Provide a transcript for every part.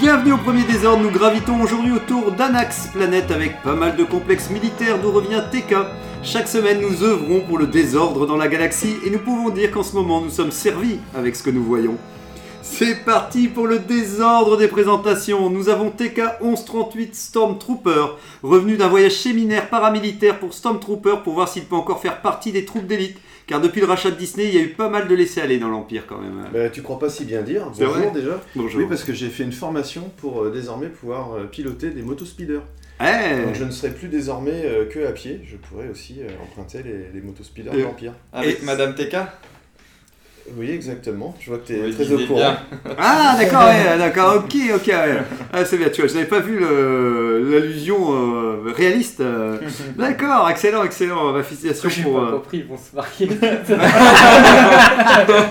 Bienvenue au premier désordre, nous gravitons aujourd'hui autour d'Anax, planète avec pas mal de complexes militaires d'où revient TK. Chaque semaine nous œuvrons pour le désordre dans la galaxie et nous pouvons dire qu'en ce moment nous sommes servis avec ce que nous voyons. C'est parti pour le désordre des présentations. Nous avons TK 1138 Stormtrooper, revenu d'un voyage séminaire paramilitaire pour Stormtrooper pour voir s'il peut encore faire partie des troupes d'élite. Car depuis le rachat de Disney, il y a eu pas mal de laisser-aller dans l'Empire quand même. Bah, tu crois pas si bien dire. C'est Bonjour vrai déjà. Bonjour. Oui, parce que j'ai fait une formation pour euh, désormais pouvoir euh, piloter des motospeeders. Eh Donc je ne serai plus désormais euh, que à pied, je pourrais aussi euh, emprunter les, les motospeeders Et- de l'Empire. Avec Et- Madame TK Oui, exactement. Je vois que tu es Oui, très au courant. bien. Ah d'accord, ouais, d'accord, ok, ok, ouais. Ah, c'est bien, tu vois, je n'avais pas vu l'allusion euh, réaliste. euh. D'accord, excellent, excellent, ma félicitation J'ai pour... pas euh, compris, ils vont se marier.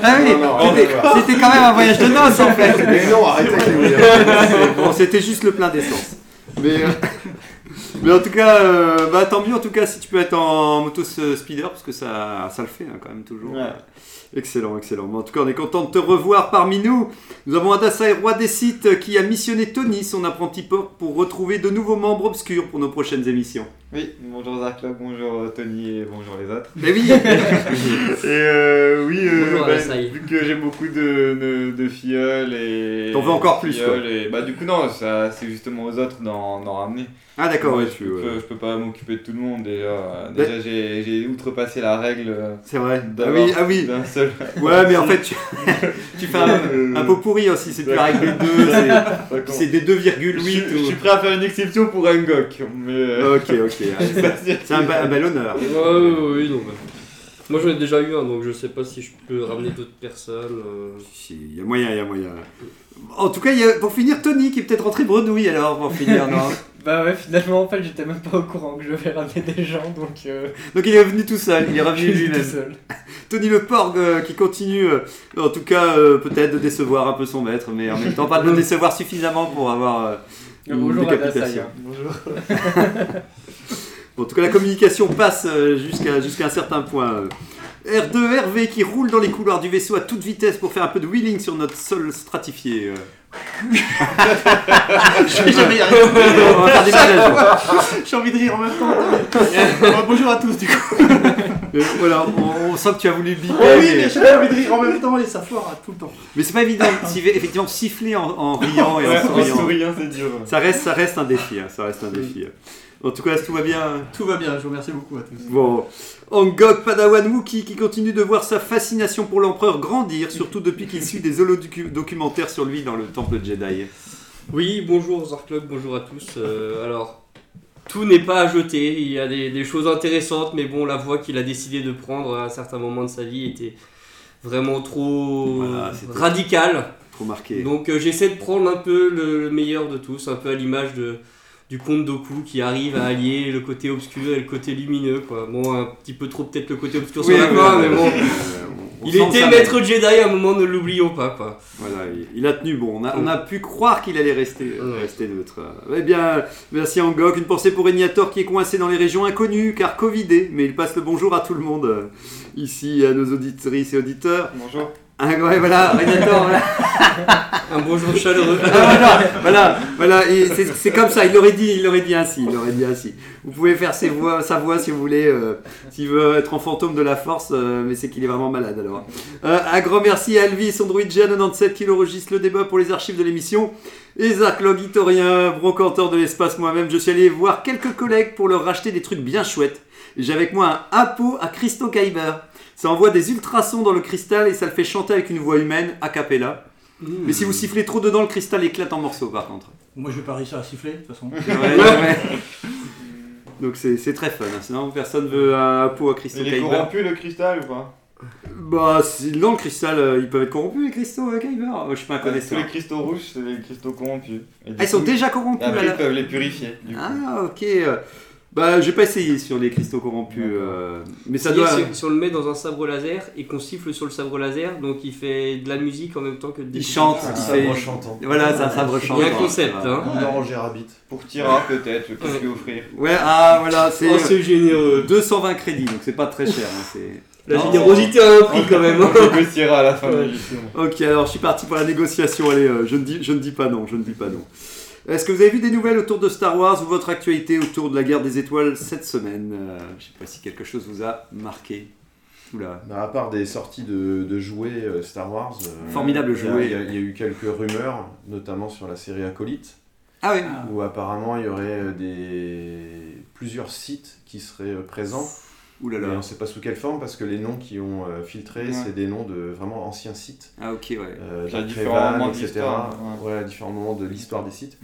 Ah oui, c'était- quand même un voyage de noces en fait. Mais non, arrêtez bon, c'était juste le plein d'essence. Mais, euh, mais en tout cas, euh, bah, tant mieux en tout cas si tu peux être en moto speeder parce que ça, ça le fait hein, quand même toujours. Ouais. Excellent, excellent. Mais en tout cas, on est content de te revoir parmi nous. Nous avons Adassa, roi des sites, qui a missionné Tony, son apprenti porc, pour retrouver de nouveaux membres obscurs pour nos prochaines émissions. Oui, bonjour Zarklock, bonjour euh, Tony et bonjour les autres. Mais oui Et euh, oui, euh, bah, vu que j'ai beaucoup de, de, de filleuls et. T'en veux encore plus, Et, bah, du coup, non, ça, c'est justement aux autres d'en, ramener. Ah d'accord, ouais, je, euh, je peux pas m'occuper de tout le monde. Déjà, Euh, déjà j'ai, j'ai outrepassé la règle c'est vrai. Ah d'avoir oui, ah oui. d'un seul. Ouais, mais en fait, tu, tu fais un, un pot pourri aussi, c'est plus la règle des deux, c'est- D'accord. c'est des 2,8 je, suis- je ou- suis prêt à faire une exception pour un gok, mais. Ok, ok. C'est un, ba- un bel honneur. Ouais, ouais, ouais, non, bah. Moi j'en ai déjà eu un, donc je sais pas si je peux ramener d'autres personnes. euh. Si, Il y a moyen, il y a moyen. En tout cas, il y a, pour finir, Tony qui est peut-être rentré bredouille alors, pour finir, non? Bah ouais, finalement, en fait, j'étais même pas au courant que je vais ramener des gens, donc euh, Donc il est revenu tout seul, il est je revenu suis tout lui-même. seul. Tony le Porg euh, qui continue, euh, en tout cas, euh, peut-être de décevoir un peu son maître, mais en même temps pas de le décevoir suffisamment pour avoir euh, une Bonjour à décapitation. Dasai. Bonjour. En tout cas, la communication passe euh, jusqu'à jusqu'à un certain point. euh. R2 Hervé qui roule dans les couloirs du vaisseau à toute vitesse pour faire un peu de wheeling sur notre sol stratifié. euh. Je vais jamais y arriver. On va faire des manèges. J'ai envie de rire en même temps. Bon, bonjour à tous du coup. Euh, voilà, on, on sent que tu as voulu biper. Oh oui, mais- j'ai envie de rire en même temps et ça foire tout le temps. Mais c'est pas évident, si- effectivement, siffler en, en riant et en ouais, en souriant. souriant, c'est dur. Ça reste, ça reste un défi, hein, ça reste un défi. En tout cas, tout va bien. Tout va bien, je vous remercie beaucoup à tous. Bon, Angok Padawan Wookie qui continue de voir sa fascination pour l'empereur grandir, surtout depuis qu'il suit des holodocumentaires sur lui dans le temple Jedi. Oui, bonjour Zarklog, bonjour à tous. Euh, alors, tout n'est pas à jeter, il y a des, des choses intéressantes, mais bon, la voie qu'il a décidé de prendre à un certain moment de sa vie était vraiment trop Voilà, radicale. Trop marqué. Donc euh, j'essaie de prendre un peu le, le meilleur de tous, un peu à l'image de, du comte Doku qui arrive à allier le côté obscur et le côté lumineux. Quoi. Bon, un petit peu trop peut-être le côté obscur Oui, sur la oui, fin, oui, mais bon. on- Il était maître Jedi à un moment, ne l'oublions pas. Quoi. Voilà, il- il a tenu bon. On a, on a pu croire qu'il allait rester, Ouais. rester neutre. Eh bien, merci Angok. Une pensée pour Régnator qui est coincé dans les régions inconnues car Covidé, mais il passe le bonjour à tout le monde euh, ici, à nos auditrices et auditeurs. Bonjour. Ah, ouais, voilà, Régnator, voilà. Un bonjour chaleureux. Ah, voilà, voilà, voilà, c'est comme ça, il l'aurait dit, il l'aurait dit ainsi, il l'aurait dit ainsi. Vous pouvez faire ses voix, sa voix si vous voulez, euh, s'il veut être en fantôme de la force, euh, mais c'est qu'il est vraiment malade alors. Euh, un grand merci à Elvis, Android G97 qui enregistre le débat pour les archives de l'émission. Et Zach Log, Itorien, brocanteur de l'espace moi-même, je suis allé voir quelques collègues pour leur racheter des trucs bien chouettes. Et J'ai avec moi un Apo à Christo Kyber. Ça envoie des ultrasons dans le cristal et ça le fait chanter avec une voix humaine, a cappella. Mais si vous sifflez trop dedans, le cristal éclate en morceaux par contre. Moi je vais pas réussir à siffler de toute façon. Ouais, ouais, ouais. Donc c'est c'est très fun. hein. Sinon, personne veut un pot à Crystal Il est corrompu le cristal ou pas? Bah, non, le cristal, euh, ils peuvent être corrompus, les cristaux, euh, Kyber Moi, Je suis pas un Tous connaisseur. les cristaux rouges, c'est les cristaux corrompus. Et Ah, ils sont déjà corrompus, là ils peuvent les purifier. Du coup. Ah, ok. Euh, Bah, j'ai pas essayé sur les cristaux corrompus. euh, mais ça doit. si, si on le met dans un sabre laser et qu'on siffle sur le sabre laser, donc il fait de la musique en même temps que des Il chante, Un il sabre fait. chantant. Voilà, c'est un sabre Il y chantant. a un concept, hein. Comme dans Roger Rabbit. Pour Tira, peut-être, qu'est-ce lui offrir Ouais, ah, voilà, c'est. Oh, c'est généreux. 220 crédits, donc c'est pas très cher. hein, c'est... La Non. générosité a un prix quand même. hein. On négociera à la fin de l'émission. Ok, alors je suis parti pour la négociation. Allez, euh, je, ne dis, je ne dis pas non, je ne dis pas non. Est-ce que vous avez vu des nouvelles autour de Star Wars ou votre actualité autour de la guerre des étoiles cette semaine Euh, Je sais pas si quelque chose vous a marqué. Oula. Bah, à part des sorties de, de jouets euh, Star Wars. euh, Formidable il y a- jouet. Il y, a- il y a eu quelques rumeurs, notamment sur la série Acolyte, Ah oui. où apparemment il y aurait euh, des plusieurs sites qui seraient euh, présents. Ouh là Mais là. on ne sait pas sous quelle forme parce que les noms qui ont euh, filtré, Ouais. c'est des noms de vraiment anciens sites. Ah ok, ouais. euh, différents moments de etc. l'histoire, Ouais. à différents moments de l'histoire des sites.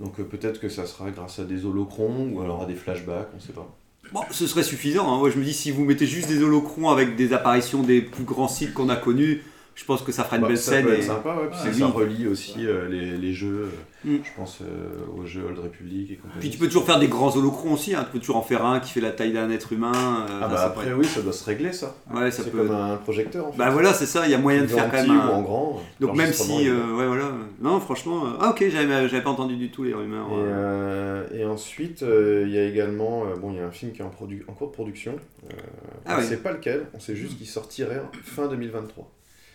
Donc euh, peut-être que ça sera grâce à des holocrons ou alors à des flashbacks, on ne sait pas. Bon, ce serait suffisant. hein. Moi, je me dis, si vous mettez juste des holocrons avec des apparitions des plus grands sites qu'on a connus, je pense que ça fera une Bah, belle ça scène. peut et- être sympa, ouais, puis Ah, ça relie aussi euh, les, les jeux, euh, Mm. je pense euh, aux jeux Old Republic et compagnie. Puis tu peux toujours faire des grands holocrons aussi. hein. Tu peux toujours en faire un qui fait la taille d'un être humain. euh, Ah bah ça après oui, ça doit se régler ça. Ouais, ça c'est peut. comme un projecteur en fait. Bah voilà, c'est ça. Il y a moyen de faire quand même. un- ou en grand. Donc même si, euh, ouais voilà, non franchement, ah ok, j'avais j'avais pas entendu du tout les rumeurs. Et, et ensuite, il y a également, bon, il y a un film qui est en, produ- en cours de production. Ah on oui. sait pas lequel, on sait juste qu'il sortirait fin 2023.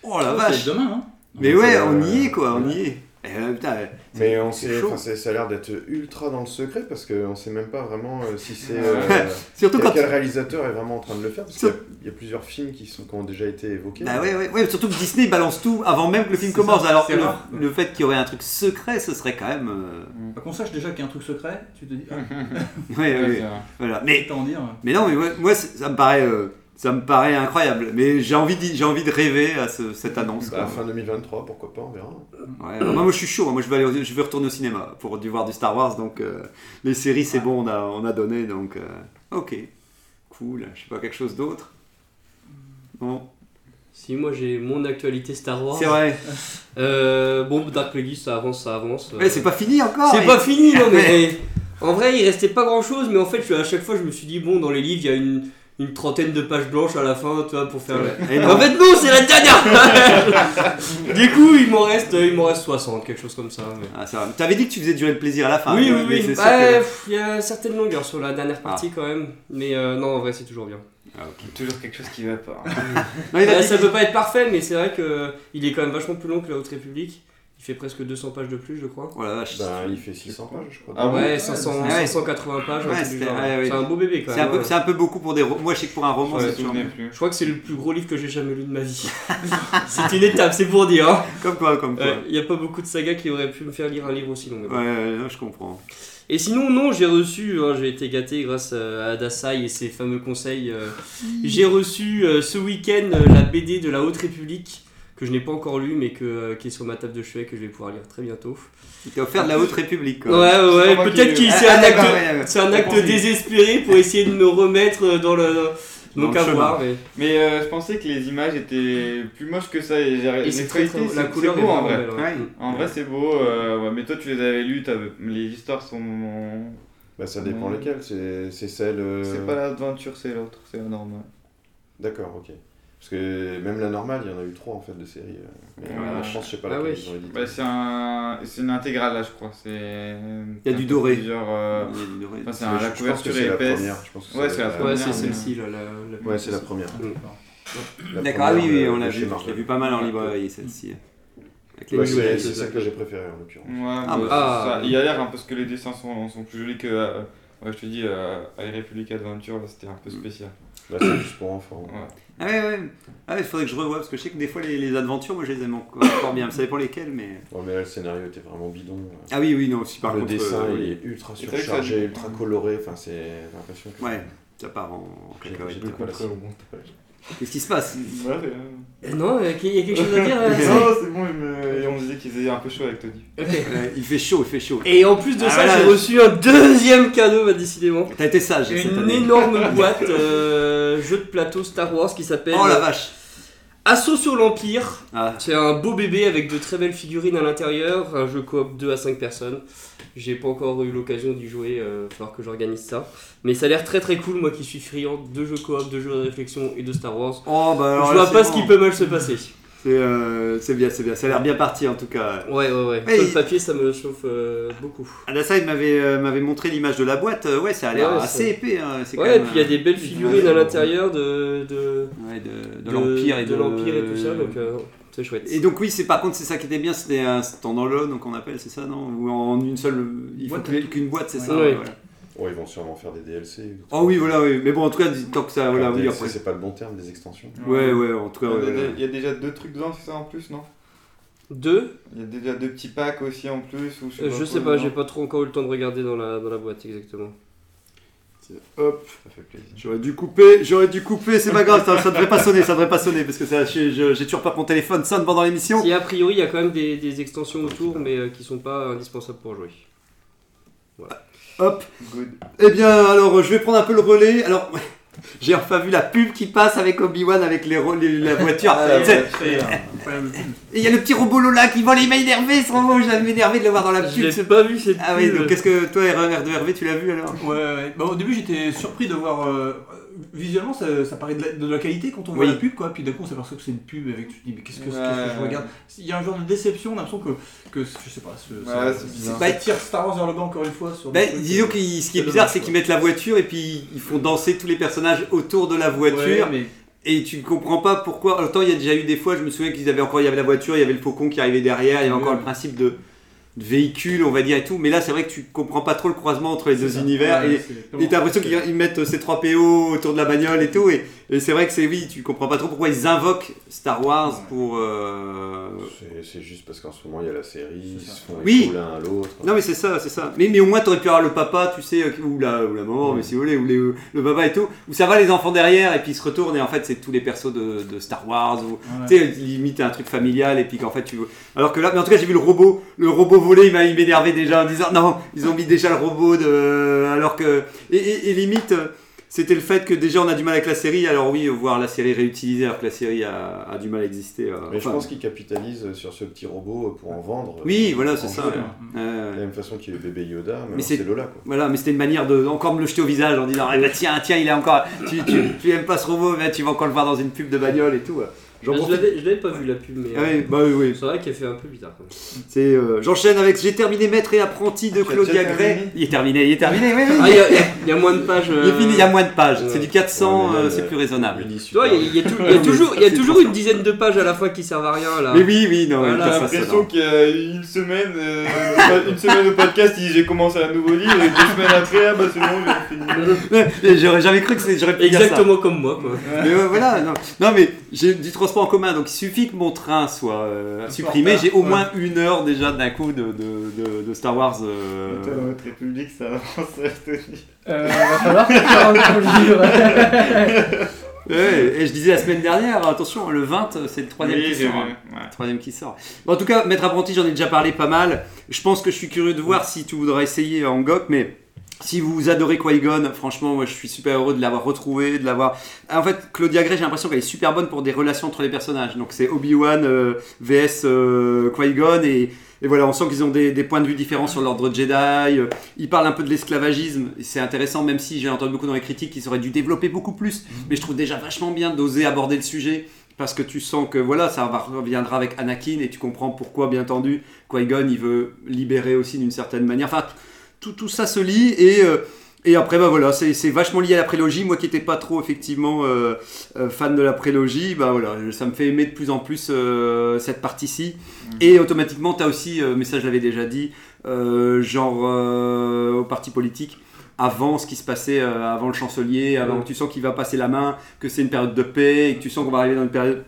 Oh la vache. C'est demain, hein Mais Donc, ouais, euh, on y est quoi, on y est. Eh, euh, putain, Mais on sait, ça a l'air d'être ultra dans le secret parce qu'on sait même pas vraiment euh, si c'est euh, Surtout quel, quand. quel réalisateur est vraiment en train de le faire parce qu'il y a- Sur- il y, a plusieurs films qui, sont, qui ont déjà été évoqués. Bah ouais, ouais, ouais, surtout que Disney balance tout avant même que le film commence. ça, Alors le, le fait qu'il y aurait un truc secret, ce serait quand même. euh, Bah, Qu'on sache déjà qu'il y a un truc secret, tu te dis. Ah, Ouais, ouais, Ouais, voilà. Mais dire. Mais non, mais moi, ça me paraît, euh, ça me paraît incroyable. Mais j'ai envie, d'y- j'ai envie de rêver à ce- cette annonce. Bah, quoi. fin 2023, pourquoi pas, on verra. Ouais, alors moi, moi, je suis chaud. Moi, je vais, aller, je vais retourner au cinéma pour du voir du Star Wars. Donc, euh, les séries, c'est bon, on a, on a donné. Donc, euh, ok, cool. Je sais pas quelque chose d'autre? Bon, Si moi j'ai mon actualité Star Wars. c'est vrai. Euh, bon, Dark Plagueis, ça avance, ça avance. Ouais, c'est pas fini encore. C'est mais- pas fini, non, mais. En vrai, il restait pas grand chose, mais en fait, je- à chaque fois, je me suis dit, bon, dans les livres, il y a une, une trentaine de pages blanches à la fin, tu vois, pour faire. non. En fait, non, c'est la dernière page Du coup, il m'en reste, il m'en reste 60, quelque chose comme ça. mais- Ah, ça va. T'avais dit que tu faisais durer le plaisir à la fin. oui, mais- oui, mais oui. Ouais, que- pff, Il y a certaines longueurs sur la dernière partie quand même, mais euh, non, en vrai, c'est toujours bien. Ah, ok. Toujours quelque chose qui va pas. Non, il a Euh, dit- ça peut pas être parfait, mais c'est vrai que il est quand même vachement plus long que la Haute République. Il fait presque 200 pages de plus, je crois. Oh la vache. Bah, il fait 600 pages, je crois. Ah ouais, 500, Ah ouais. 580 pages, Ouais. C'est un beau bébé quand C'est un, même. c'est un peu beaucoup pour des. ro- Moi, je sais que pour un roman, Je c'est toujours. plus. Je crois que c'est le plus gros livre que j'ai jamais lu de ma vie. c'est une étape, c'est pour dire. hein. Comme quoi, comme quoi. Il n'y a pas beaucoup de sagas qui auraient pu me faire lire un livre aussi long. Ouais, je comprends. Et sinon, non, j'ai reçu, hein, j'ai été gâté grâce à Adasai et ses fameux conseils. euh, j'ai reçu euh, ce week-end euh, la BD de la Haute République, que je n'ai pas encore lu, mais que, euh, qui est sur ma table de chevet, que je vais pouvoir lire très bientôt. Il t'a offert de la Haute République. Ouais, Quoi. ouais, ouais, peut-être qui- qu'il Ah, c'est un acte, c'est un acte désespéré pour essayer de me remettre dans le. Dans Donc à chemin. voir, mais. Mais euh, je pensais que les images étaient plus moches que ça. Et, j'ai- Et c'est très, très- la c'est- couleur est beau en vrai. belle. ouais. Ouais. En vrai, c'est beau. euh, ouais, mais toi, tu les avais lus. t'avais- Les histoires sont. Bah, ça dépend Ouais. lesquelles. C'est c'est celle. euh, C'est pas l'aventure, c'est l'autre. C'est la normale. D'accord, ok. Parce que même la normale, il y en a eu trois en fait de séries. euh, Mais Ouais. euh, je pense, je sais pas Ah laquelle ouais. ils ont édité. Bah, c'est un... une intégrale là, je crois. C'est. Il y a du doré. Plusieurs, euh, Il y a du doré. Enfin, un- la couverture est épaisse. première, je pense que Ouais, c'est la la- Ouais, première. c'est celle-ci, là. La, la- Ouais, c'est la première. Mm. D'accord, ah oui, oui, on l'a vu. Je l'ai vu pas mal en librairie, celle-ci. Ouais, c'est celle que j'ai préférée en l'occurrence. Ouais, Ah, bah, bah. il y a l'air, hein, parce que les dessins sont, sont plus jolis que. euh, ouais, je te dis, euh, à Republic Adventure, c'était un peu spécial. Bah, c'est juste pour enfants. Ouais. Ah ouais, ouais. Ah ouais, il faudrait que je revoie parce que je sais que des fois les, les aventures, moi je les aime encore, encore bien. Vous savez pour lesquelles, mais. Bon, mais là, le scénario était vraiment bidon. euh. Ah oui, oui, non, si par le contre. dessin, euh, il est ultra ça surchargé, ultra coloré. Enfin, c'est j'ai l'impression que. Ouais, ça part en J'ai- au montage. Qu'est-ce qui se passe Ouais, Eh Non, il y a il y a quelque chose à dire non, c'est bon, me- et on disait qu'ils étaient un peu chaud avec Tony. Il fait chaud, il fait chaud. Et en plus de Ah, ça, voilà. j'ai reçu un deuxième cadeau, bah, décidément. T'as été sage cette Une année. énorme boîte euh, jeu de plateau Star Wars qui s'appelle Oh la vache Assaut sur l'Empire. Ah. C'est un beau bébé avec de très belles figurines à l'intérieur. Un jeu coop 2 à 5 personnes. J'ai pas encore eu l'occasion d'y jouer, il va falloir que j'organise ça. Mais ça a l'air très très cool, moi qui suis friand de jeux coop, de jeux de réflexion et de Star Wars. Oh, bah alors Je vois pas ce qui peut mal se passer. C'est euh, c'est bien, c'est bien. Ça a l'air bien parti en tout cas. Ouais, ouais, ouais. Sur il- le papier, ça me chauffe euh, beaucoup. Adassa, il m'avait euh, montré l'image de la boîte. Euh, Ouais, ça a l'air Ouais, assez épais. hein. Quand Ouais, et puis il y a des belles figurines ouais, à l'intérieur de, de, Ouais, de, de l'Empire et de, l'Empire et tout ça, donc c'est chouette. Et donc oui, c'est par contre c'est ça qui était bien, c'était un stand-alone, donc on appelle, c'est ça, non? Ou en une seule, il faut qu'une boîte, c'est ça? Ouais. ouais, voilà. Ouais, ils vont sûrement faire des DLC. Oh oui, voilà, oui. Mais bon, en tout cas, tant que ça, voilà, Enfin, oui, DLC, après. c'est pas le bon terme, des extensions. Ouais, ouais, en tout cas, Il y, a ouais, y a déjà deux trucs dedans, c'est ça en plus, non? Deux? Il y a déjà deux petits packs aussi en plus ou Euh, Je sais dedans. pas, j'ai pas trop encore eu le temps de regarder dans la, dans la boîte exactement. Hop, Ça fait plaisir. j'aurais dû couper, j'aurais dû couper, c'est pas grave, ça, ça devrait pas sonner, ça devrait pas sonner, parce que j'ai toujours que mon téléphone sonne pendant l'émission. Si a priori il y a quand même des, des extensions autour, mais euh, qui sont pas indispensables pour jouer. Hop, Good. eh bien, alors, je vais prendre un peu le relais. Alors, j'ai enfin vu la pub qui passe avec Obi-Wan, avec les, la voiture. Ah, Et il y a le petit robot Lola qui vole, il m'a énervé, son mot, j'ai m'énervé de le voir dans la Je pub. l'ai ce- pas vu cette Ah oui, donc qu'est-ce que toi, R1, R2, RV, tu l'as vu alors? Ouais, ouais. Au début, j'étais surpris de voir. euh, visuellement, ça, ça paraît de la, de la qualité quand on voit Oui. la pub, quoi. Puis d'un coup, on s'aperçoit que c'est une pub avec. Tu te dis, mais qu'est-ce que, qu'est-ce que je regarde? Il y a un genre de déception, on a l'impression que, que. Je sais pas. Ce, Ouais, ça, c'est ça tire Star Wars vers le bas encore une fois. Sur Ben, disons euh, que ce qui est bizarre, c'est qu'ils mettent la voiture et puis ils font danser tous les personnages autour de la voiture. Ouais, mais Et tu ne comprends pas pourquoi. Autant il y a déjà eu des fois, je me souviens qu'ils avaient encore, il y avait la voiture, il y avait le faucon qui arrivait derrière, il y avait encore le principe de, de véhicule, on va dire et tout. Mais là, c'est vrai que tu comprends pas trop le croisement entre les deux ça. univers. Ouais, et t'as l'impression qu'ils ils mettent ces 3 PO autour de la bagnole et tout. Et, et c'est vrai que c'est oui, tu comprends pas trop pourquoi ils invoquent Star Wars pour. euh, C'est- juste parce qu'en ce moment, il y a la série, ils se font Oui. l'un à l'autre. Non mais c'est ça, c'est ça. Mais, mais au moins t'aurais pu avoir le papa, tu sais, euh, ou la, ou la maman, mais si vous voulez, ou les- le papa et tout, où ça va les enfants derrière et puis ils se retournent et en fait c'est tous les persos de, de Star Wars ou Ouais. tu sais limite un truc familial et puis qu'en fait tu alors que là mais en tout cas j'ai vu le robot le robot volé il m'énervait déjà en disant non ils ont mis déjà le robot de alors que et, et- et limite euh, c'était le fait que déjà on a du mal avec la série alors oui voir la série réutilisée alors que la série a, a du mal à exister euh, Mais je pense qu'ils capitalisent sur ce petit robot pour en vendre. oui euh, voilà c'est ça ouais. Ouais, De la même façon qu'il y a eu bébé Yoda, mais, Mais c'est Lola quoi. Voilà, mais c'était une manière de encore me le jeter au visage en disant ah, bah, tiens, tiens, il est encore. Tu, tu, tu aimes pas ce robot, mais tu vas encore le voir dans une pub de bagnole et tout. J'en je profite. l'avais je l'avais pas vu la pub, mais Ah euh, oui, bah oui, oui. c'est vrai qu'elle fait un peu bizarre. quand même. C'est, euh, J'enchaîne avec J'ai terminé maître et apprenti de Claudia déjà Gray. terminé Il est terminé, il est terminé, oui, oui. Ah, il y, a- il y a- il y a moins de pages. Il est euh, fini, il y a moins de pages. ouais. C'est du 400, Ouais, mais là, euh, c'est plus raisonnable. Mini Tu vois, il y a, il y a tou- il y a toujours, il y a toujours une dizaine de pages à la fois qui servent à rien là. Mais oui, oui, non, Voilà, ça, l'impression non. qu'il y a une semaine, euh, une semaine au podcast, il dit, j'ai commencé un nouveau livre et deux semaines après, ah bah c'est bon, j'ai fini. J'aurais jamais cru que c'est- j'aurais pu dire ça. Exactement comme moi quoi. Mais voilà, non. non mais j'ai du transport en commun, donc il suffit que mon train soit euh, supprimé, j'ai au ouais. moins une heure déjà d'un coup de, de, de, de Star Wars. euh, Toi, dans votre république, ça avance, te dis. Euh, va falloir faire un ton livre. Ouais, et je disais la semaine dernière, attention, le 20, c'est le troisième Oui, qui sort. vu, hein. ouais. Le troisième qui sort. Bon, en tout cas, Maître Apprenti, j'en ai déjà parlé pas mal. Je pense que je suis curieux de voir si tu voudras essayer en GOC, mais si vous adorez Qui-Gon, franchement, moi je suis super heureux de l'avoir retrouvé, de l'avoir. En fait, Claudia Gray, j'ai l'impression qu'elle est super bonne pour des relations entre les personnages. Donc c'est Obi-Wan euh, vs euh, Qui-Gon et. Et voilà, on sent qu'ils ont des, des points de vue différents sur l'ordre Jedi. Euh, Ils parlent un peu de l'esclavagisme. et C'est intéressant, même si j'ai entendu beaucoup dans les critiques qu'ils auraient dû développer beaucoup plus. Mais je trouve déjà vachement bien d'oser aborder le sujet. Parce que tu sens que voilà, ça reviendra avec Anakin et tu comprends pourquoi, bien entendu, Qui-Gon il veut libérer aussi d'une certaine manière. Enfin, tout, tout ça se lie et, euh, et après, bah voilà, c'est vachement lié à la prélogie. Moi qui n'étais pas trop effectivement euh, euh, fan de la prélogie, bah voilà, ça me fait aimer de plus en plus euh, cette partie-ci. Et automatiquement, tu as aussi, mais ça je l'avais déjà dit, genre au parti politique. Avant ce qui se passait, avant le chancelier, avant Ouais. que tu sens qu'il va passer la main, que c'est une période de paix, et que tu sens qu'on va arriver dans une période.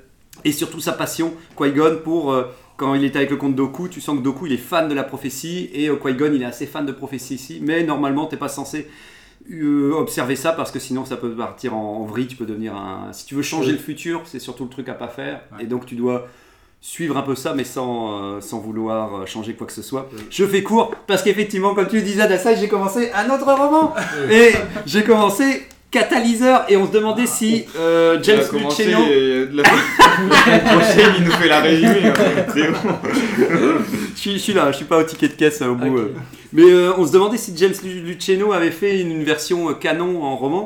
Et surtout sa passion, Qui-Gon, pour quand il était avec le comte Doku, tu sens que Doku il est fan de la prophétie et euh, Qui-Gon il est assez fan de prophétie ici, mais normalement t'es pas censé euh, observer ça parce que sinon ça peut partir en, en vrille, tu peux devenir un. Si tu veux changer Oui. le futur, c'est surtout le truc à pas faire et donc tu dois suivre un peu ça mais sans, euh, sans vouloir euh, changer quoi que ce soit. Oui. Je fais court parce qu'effectivement, comme tu le disais, Adassa, j'ai commencé un autre roman et j'ai commencé Catalyseur et on se demandait si euh, James de la- prochaine, il nous fait la résumé. hein. C'est bon. je, suis, je suis là, je suis pas au ticket de caisse euh, au bout. Euh. Mais euh, on se demandait si James Lu- Luceno avait fait une, une version canon en roman.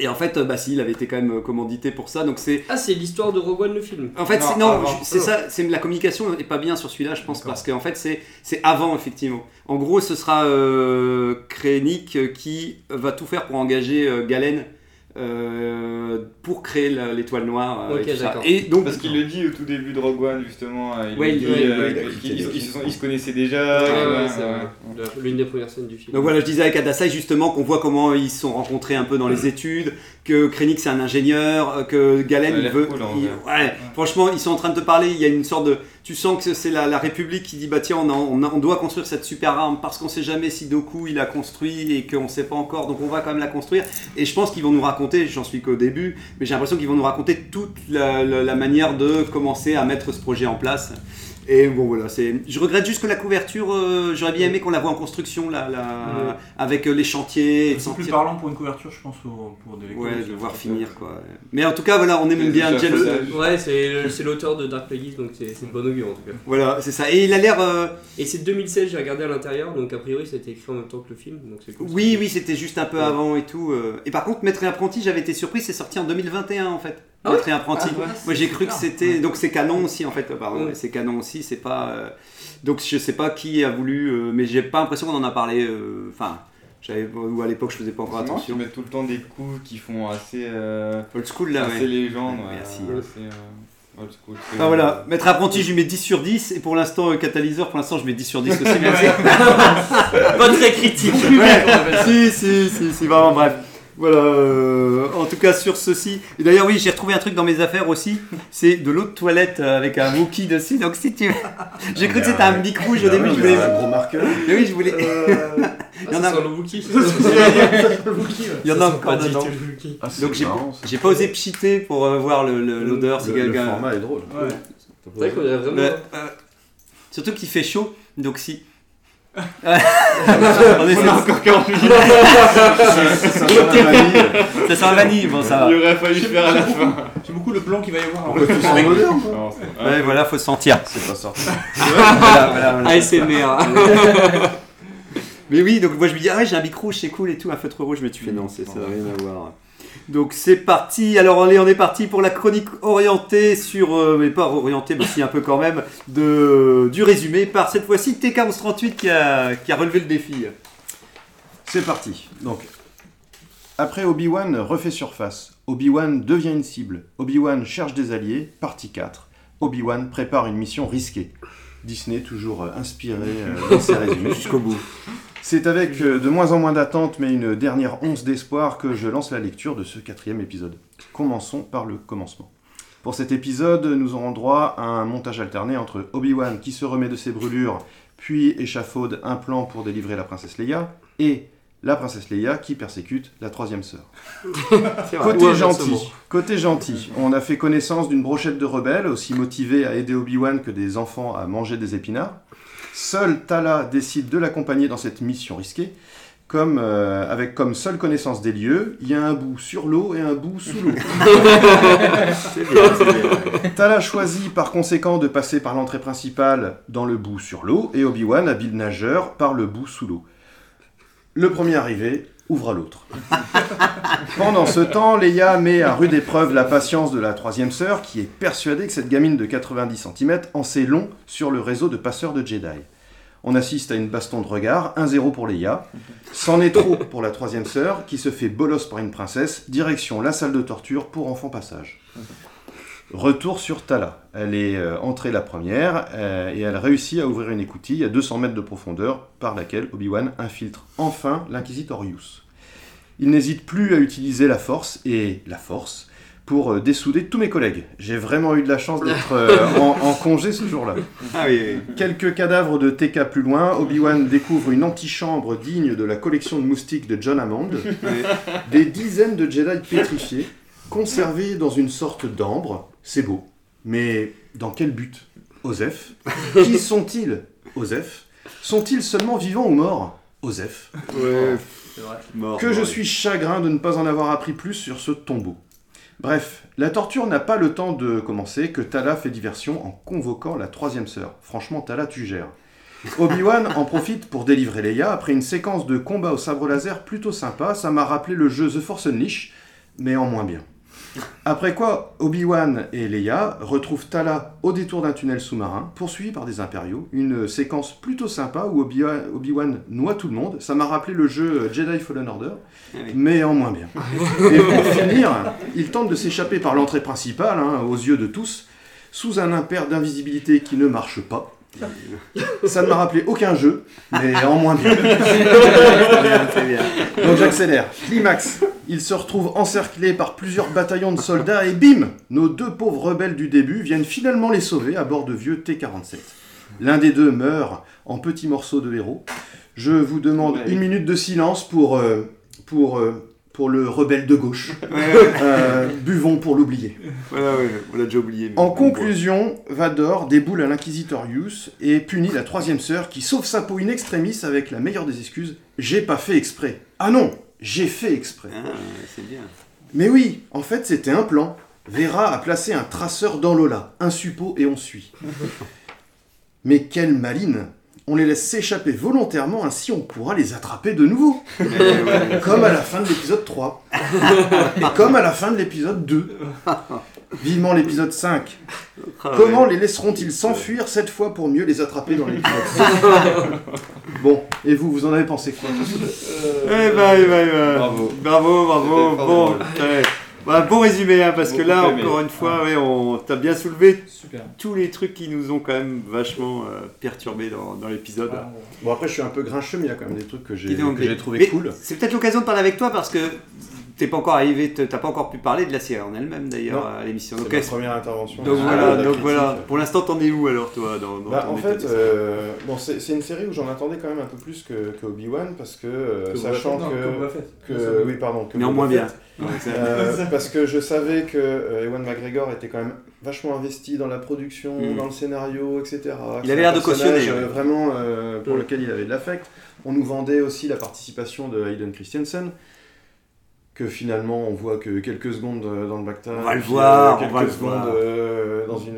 Et en fait, euh, bah si, il avait été quand même euh, commandité pour ça. Donc c'est. Ah, c'est l'histoire de Rogue One le film. En fait, Non, c'est non, ça. C'est la communication est pas bien sur celui-là, je pense, parce qu'en fait, c'est c'est avant effectivement. En gros, ce sera euh, Krennic euh, qui va tout faire pour engager euh, Galen. Euh, pour créer l'étoile noire euh, Ok, et tout ça. d'accord. Et donc Parce qu'il le dit au tout début de Rogue One, justement. Il, Ouais, le il- dit, ouais, euh, il ils, se connaissaient déjà. Ouais, ouais. Le- L'une des premières scènes du film. Donc voilà, je disais avec Adasai justement qu'on voit comment ils se sont rencontrés un peu dans les études, que Krennic c'est un ingénieur, que Galen il veut. cool, en il- vrai. ouais, franchement, ils sont en train de te parler. Il y a une sorte de. Tu sens que c'est la, la République qui dit bah tiens, on, doit construire cette super arme parce qu'on sait jamais si Doku il a construit et qu'on sait pas encore, donc on va quand même la construire. Et je pense qu'ils vont nous raconter, j'en suis qu'au début, mais j'ai l'impression qu'ils vont nous raconter toute la manière de commencer à mettre ce projet en place. Et bon voilà, c'est. Je regrette juste que la couverture, euh, j'aurais bien aimé qu'on la voit en construction là, là, Ouais. avec euh, les chantiers C'est plus sentir. parlant pour une couverture, je pense, pour, pour des. Ouais, de voir finir quoi. Mais en tout cas, voilà, on aime bien James. Ouais, c'est l'auteur de Dark Plagueis, donc c'est c'est de bon augure en tout cas. Voilà, c'est ça. Et il a l'air. euh, Et c'est 2016, j'ai regardé à l'intérieur, donc a priori ça a été écrit en même temps que le film, donc c'est cool. Oui, oui, c'était juste un peu Ouais. avant et tout. euh. Et par contre, Maître et Apprenti, j'avais été surpris, c'est sorti en 2021 en fait. Ah Maître et Apprenti. Ah, ouais, Moi j'ai cru que c'était. Donc c'est canon aussi en fait, pardon. Ouais. C'est canon aussi, c'est pas. euh, Donc je sais pas qui a voulu. euh, Mais j'ai pas l'impression qu'on en a parlé. euh, Enfin, j'avais. Ou à l'époque, je faisais pas encore attention. qu'ils mettent tout le temps des coups qui font assez, euh, Old school là, assez ouais. légende. Merci. assez, euh, old school. C'est- Ah voilà, Maître Apprenti, je lui mets 10 sur 10. Et pour l'instant, euh, Catalyseur, pour l'instant, je mets 10 sur 10 aussi. Pas très critique. Ouais, si, si, si, si, vraiment, bref. Voilà, euh, en tout cas sur ceci. Et d'ailleurs, oui, j'ai retrouvé un truc dans mes affaires aussi. C'est de l'eau de toilette euh, avec un Wookie dessus. Donc, si tu. J'ai cru que c'était un bic rouge au début. Je voulais. un gros marqueur. Mais oui, je voulais. Ah, Il y en a- le Wookie. Il y en a encore dedans. Ah, Donc, j'ai pas osé pchiter pour euh, voir l'odeur. Le, format est drôle. C'est vrai qu'on dirait vraiment. Euh, surtout qu'il fait chaud. Donc, si. On essaie On a encore 40 minutes. Ça sent la vanille. Ça sent la vanille, bon ça va. Il aurait fallu faire à la fin. J'aime beaucoup le plan qu'il va y avoir. Non, c'est- Ouais, voilà, faut se sentir. C'est pas sorti. Voilà, voilà, voilà. ASMR. Mais oui, donc moi je me dis, ah ouais, j'ai un bic rouge, c'est cool et tout, un feutre rouge, mais tu fais non, c'est- ça n'a rien à voir. Donc c'est parti, alors allez, on est parti pour la chronique orientée sur, euh, mais pas orientée, mais si un peu quand même, de, du résumé par cette fois-ci TK1138 qui a, qui a relevé le défi. C'est parti. Donc, après Obi-Wan refait surface, Obi-Wan devient une cible, Obi-Wan cherche des alliés, partie 4. Obi-Wan prépare une mission risquée. Disney toujours euh, inspiré euh, dans ses résumés jusqu'au bout. C'est avec euh, de moins en moins d'attente, mais une dernière once d'espoir que je lance la lecture de ce quatrième épisode. Commençons par le commencement. Pour cet épisode, nous aurons droit à un montage alterné entre Obi-Wan qui se remet de ses brûlures, puis échafaude un plan pour délivrer la princesse Leia, et la princesse Leia qui persécute la troisième sœur. Gentil, côté gentil, on a fait connaissance d'une brochette de rebelles aussi motivés à aider Obi-Wan que des enfants à manger des épinards. Seul Tala décide de l'accompagner dans cette mission risquée, comme, euh, avec comme seule connaissance des lieux, il y a un bout sur l'eau et un bout sous l'eau. Tala choisit par conséquent de passer par l'entrée principale dans le bout sur l'eau et Obi-Wan, habile nageur, par le bout sous l'eau. Le premier arrivé ouvre à l'autre. Pendant ce temps, Leia met à rude épreuve la patience de la troisième sœur qui est persuadée que cette gamine de 90 cm en sait long sur le réseau de passeurs de Jedi. On assiste à une baston de regard, 1-0 pour Leia. C'en est trop pour la troisième sœur qui se fait bolos par une princesse, direction la salle de torture pour enfants passage. Retour sur Tala. Elle est euh, entrée la première euh, et elle réussit à ouvrir une écoutille à 200 mètres de profondeur par laquelle Obi-Wan infiltre enfin l'Inquisitorius. Il n'hésite plus à utiliser la force et la force pour euh, dessouder tous mes collègues. J'ai vraiment eu de la chance d'être euh, en, en congé ce jour-là. Ah oui, oui. Quelques cadavres de TK plus loin, Obi-Wan découvre une antichambre digne de la collection de moustiques de John Hammond. Des dizaines de Jedi pétrifiés, conservés dans une sorte d'ambre. C'est beau. Mais dans quel but Osef Qui sont-ils Osef Sont-ils seulement vivants ou morts Osef. Ouais, C'est vrai. mort, Que mort, je oui. suis chagrin de ne pas en avoir appris plus sur ce tombeau. Bref, la torture n'a pas le temps de commencer que Tala fait diversion en convoquant la troisième sœur. Franchement, Tala, tu gères. Obi-Wan en profite pour délivrer Leia après une séquence de combat au sabre laser plutôt sympa. Ça m'a rappelé le jeu The Force Unleashed, mais en moins bien. Après quoi, Obi-Wan et Leia retrouvent Tala au détour d'un tunnel sous-marin, poursuivi par des impériaux. Une séquence plutôt sympa où Obi-Wan noie tout le monde. Ça m'a rappelé le jeu Jedi Fallen Order, mais en moins bien. Et pour finir, il tente de s'échapper par l'entrée principale, hein, aux yeux de tous, sous un impair d'invisibilité qui ne marche pas. Ça ne m'a rappelé aucun jeu, mais en moins bien. Donc j'accélère. Climax. Il se retrouve encerclé par plusieurs bataillons de soldats et bim Nos deux pauvres rebelles du début viennent finalement les sauver à bord de vieux T-47. L'un des deux meurt en petits morceaux de héros. Je vous demande une minute de silence pour, euh, pour, euh, pour le rebelle de gauche. Euh, buvons pour l'oublier. Voilà, ouais, on l'a déjà oublié. mais En conclusion, Vador déboule à l'inquisiteur Hughes et punit la troisième sœur qui sauve sa peau in extremis avec la meilleure des excuses J'ai pas fait exprès. Ah non, j'ai fait exprès. Ah, c'est bien. Mais oui, en fait, c'était un plan. Vera a placé un traceur dans Lola, un suppôt et on suit. Mais quelle maline On les laisse s'échapper volontairement, ainsi on pourra les attraper de nouveau. comme à la fin de l'épisode 3. et comme à la fin de l'épisode 2. Vivement l'épisode 5. Ah, Comment ouais. les laisseront-ils s'enfuir cette fois pour mieux les attraper dans l'épisode 6 Bon, et vous, vous en avez pensé quoi Eh ben, eh ben, eh ben. Bravo. Bravo, bravo. Bon, ouais. Bah, bon résumé, hein, parce que là, aimé. encore une fois, ouais, on t'a bien soulevé Super. tous les trucs qui nous ont quand même vachement euh, perturbés dans, dans l'épisode. Ah, Bon, après, je suis un peu grincheux, mais il y a quand même des trucs que j'ai trouvé Mais cool. C'est peut-être l'occasion de parler avec toi parce que t'es pas encore arrivé, t'as pas encore pu parler de la série en elle-même d'ailleurs à l'émission. C'est ma première intervention. donc Ah, voilà, donc voilà. Pour l'instant, t'en es où alors toi dans, dans Bah, en fait, euh, bon, c'est une série où j'en attendais quand même un peu plus que, que Obi-Wan parce que, euh, Que sachant non, que que, oui pardon que Néanmoins bien. Ouais, Euh, parce que je savais que euh, Ewan McGregor était quand même vachement investi dans la production, Mm. dans le scénario, etc. Il avait l'air de cautionner, ouais. vraiment euh, pour Mm. lequel il avait de l'affect. On nous vendait aussi la participation de Hayden Christensen. Que finalement on voit que quelques secondes euh, dans le Bacta, On va le voir, on quelques va le secondes voir. euh, dans une,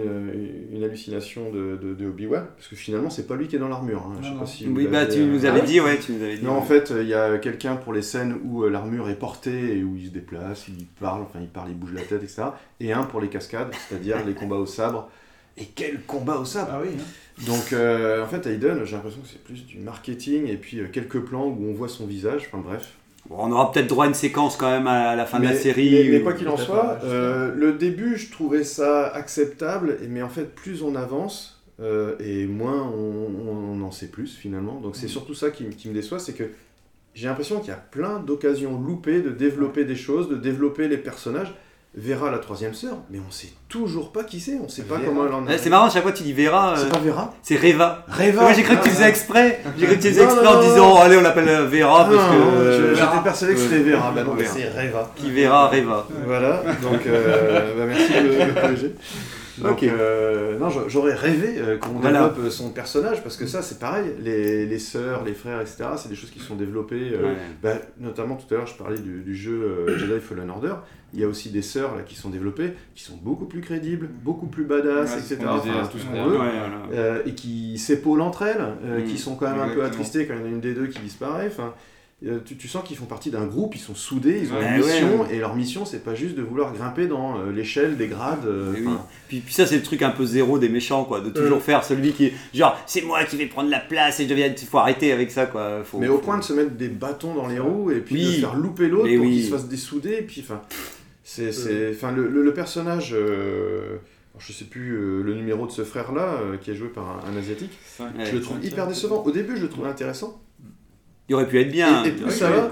une hallucination de, de, de Obi-Wan, parce que finalement c'est pas lui qui est dans l'armure. hein. Je sais pas si vous Oui, bah tu nous euh, avais ah dit, ouais, tu nous avais dit. non, en fait, il y a quelqu'un pour les scènes où euh, l'armure est portée et où il se déplace, il parle, enfin il parle, il bouge la tête, etc. Et un pour les cascades, c'est-à-dire les combats au sabre. Et quel combat au sabre Ah oui. hein. Donc euh, en fait, Hayden, j'ai l'impression que c'est plus du marketing et puis euh, quelques plans où on voit son visage, enfin bref. Bon, on aura peut-être droit à une séquence quand même à la fin de la série. Mais, quoi qu'il en soit, euh, le début, je trouvais ça acceptable, mais en fait, plus on avance, euh, et moins on, on en sait plus finalement. Donc Mm. c'est surtout ça qui me déçoit, c'est que j'ai l'impression qu'il y a plein d'occasions loupées de développer des choses, de développer les personnages. Vera, la troisième sœur, mais on sait toujours pas qui c'est, on sait pas Vera. comment elle en est. c'est marrant, à chaque fois tu dis Vera, euh, C'est pas Vera c'est Reva. Reva Ouais, j'ai cru que tu Ah, faisais exprès. J'ai cru que tu faisais exprès en disant allez on l'appelle euh, Vera Ah, parce non, que euh, j'étais persuadé que c'était. Vera, bah non, Vera. c'est Reva. qui verra Reva. Voilà, donc euh, bah, merci de me corriger. Donc, euh, non, j'a- j'aurais rêvé euh, qu'on Voilà. développe euh, son personnage parce que ça, c'est pareil. Les, les sœurs, les frères, etc., c'est des choses qui sont développées. euh, Ouais. bah, notamment tout à l'heure, je parlais du, du jeu euh, Jedi Fallen Order. Il y a aussi des sœurs là, qui sont développées, qui sont beaucoup plus crédibles, beaucoup plus badass, Ouais, c'est ce etc. disait tout ce qu'on veut. Ouais, voilà. Euh, et qui s'épaulent entre elles, euh, Mm. qui sont quand même un peu attristées quand il y en a une des deux qui disparaît. Enfin, tu, tu sens qu'ils font partie d'un groupe, ils sont soudés, ils ont Ouais, une mission, ouais. et leur mission, c'est pas juste de vouloir grimper dans euh, l'échelle des grades. euh, oui. enfin, Puis, puis ça c'est le truc un peu zéro des méchants quoi, de toujours faire celui qui genre c'est moi qui vais prendre la place et je deviens faut arrêter avec ça quoi. Faut, mais au point de se mettre des bâtons dans les roues et puis Oui. de faire louper l'autre pour oui. qu'il se fasse dessouder. Et puis, enfin, c'est, c'est, enfin, le, le- le personnage, euh, je sais plus euh, le numéro de ce frère-là, euh, qui est joué par un, un asiatique, Ouais. je le trouve hyper décevant. Au début, je le trouvais intéressant. Il aurait pu être bien. Et- et plus Ouais, ça va,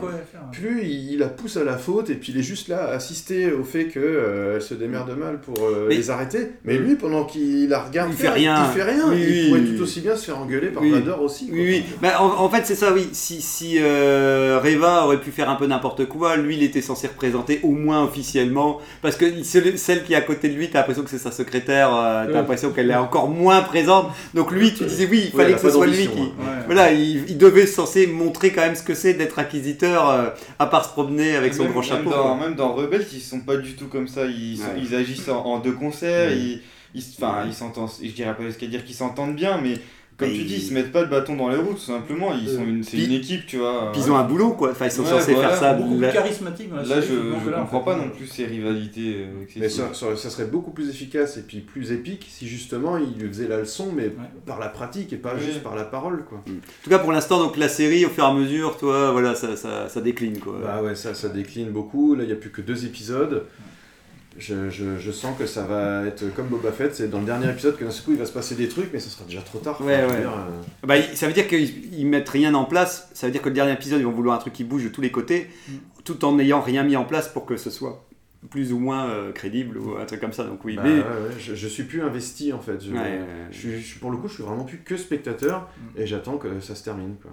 plus il, la pousse à la faute et puis il est juste là à assister au fait qu'elle se démerde mal pour euh, Mais- les arrêter. Mais lui, pendant qu'il la regarde, Il fait faire, rien. Il fait rien. Oui, il oui, pourrait oui. tout aussi bien se faire engueuler par Oui. Vador aussi. quoi. Oui, oui. Bah, en, en fait, c'est ça, oui. Si, si euh, Reva aurait pu faire un peu n'importe quoi, lui, il était censé représenter au moins officiellement. Parce que celle qui est à côté de lui, t'as l'impression que c'est sa secrétaire, euh, t'as Ouais. l'impression qu'elle est encore moins présente. Donc lui, tu disais, oui, il fallait que ce soit lui qui, hein. Ouais. voilà, il, il devait censé montrer quand même ce que c'est d'être inquisiteur, euh, à part se promener avec son Même- grand même chapeau. Dans, quoi. même dans Rebels, ils sont pas du tout comme ça. Ils, Ouais. ils agissent en, en deux concerts. Ouais. Ils, ils, ils s'entendent. Je dirais pas jusqu'à dire qu'ils s'entendent bien, mais comme tu dis, ils- ils se mettent pas le bâton dans les roues, tout simplement. Ils sont une, c'est une équipe, tu vois. Puis ils ont un boulot, quoi. Enfin, ils sont Ouais, censés voilà. faire ça. Beaucoup plus charismatique dans la Là, série, je, là, en comprends fait. pas non plus ces rivalités euh, Mais ça, ça- ça serait beaucoup plus efficace et puis plus épique si justement il lui faisait la leçon, mais par la pratique et pas juste par la parole. Quoi. En tout cas, pour l'instant, donc la série, au fur et à mesure, toi, voilà, ça, ça, ça décline, quoi. Bah ouais, ça, ça décline beaucoup. Là, il n'y a plus que deux épisodes. Je, je- je sens que ça va être comme Boba Fett, c'est dans le dernier épisode que d'un seul coup il va se passer des trucs, mais ça sera déjà trop tard. Ouais, ouais. dire, euh, Bah, ça veut dire qu'ils ils mettent rien en place. Ça veut dire que le dernier épisode, ils vont vouloir un truc qui bouge de tous les côtés, tout en n'ayant rien mis en place pour que ce soit plus ou moins euh, crédible ou un truc comme ça. Donc oui, bah mais ouais, ouais, je, je suis plus investi en fait. Je, Ouais, ouais, je suis, je suis- pour le coup, je suis vraiment plus que spectateur et j'attends que ça se termine. Quoi.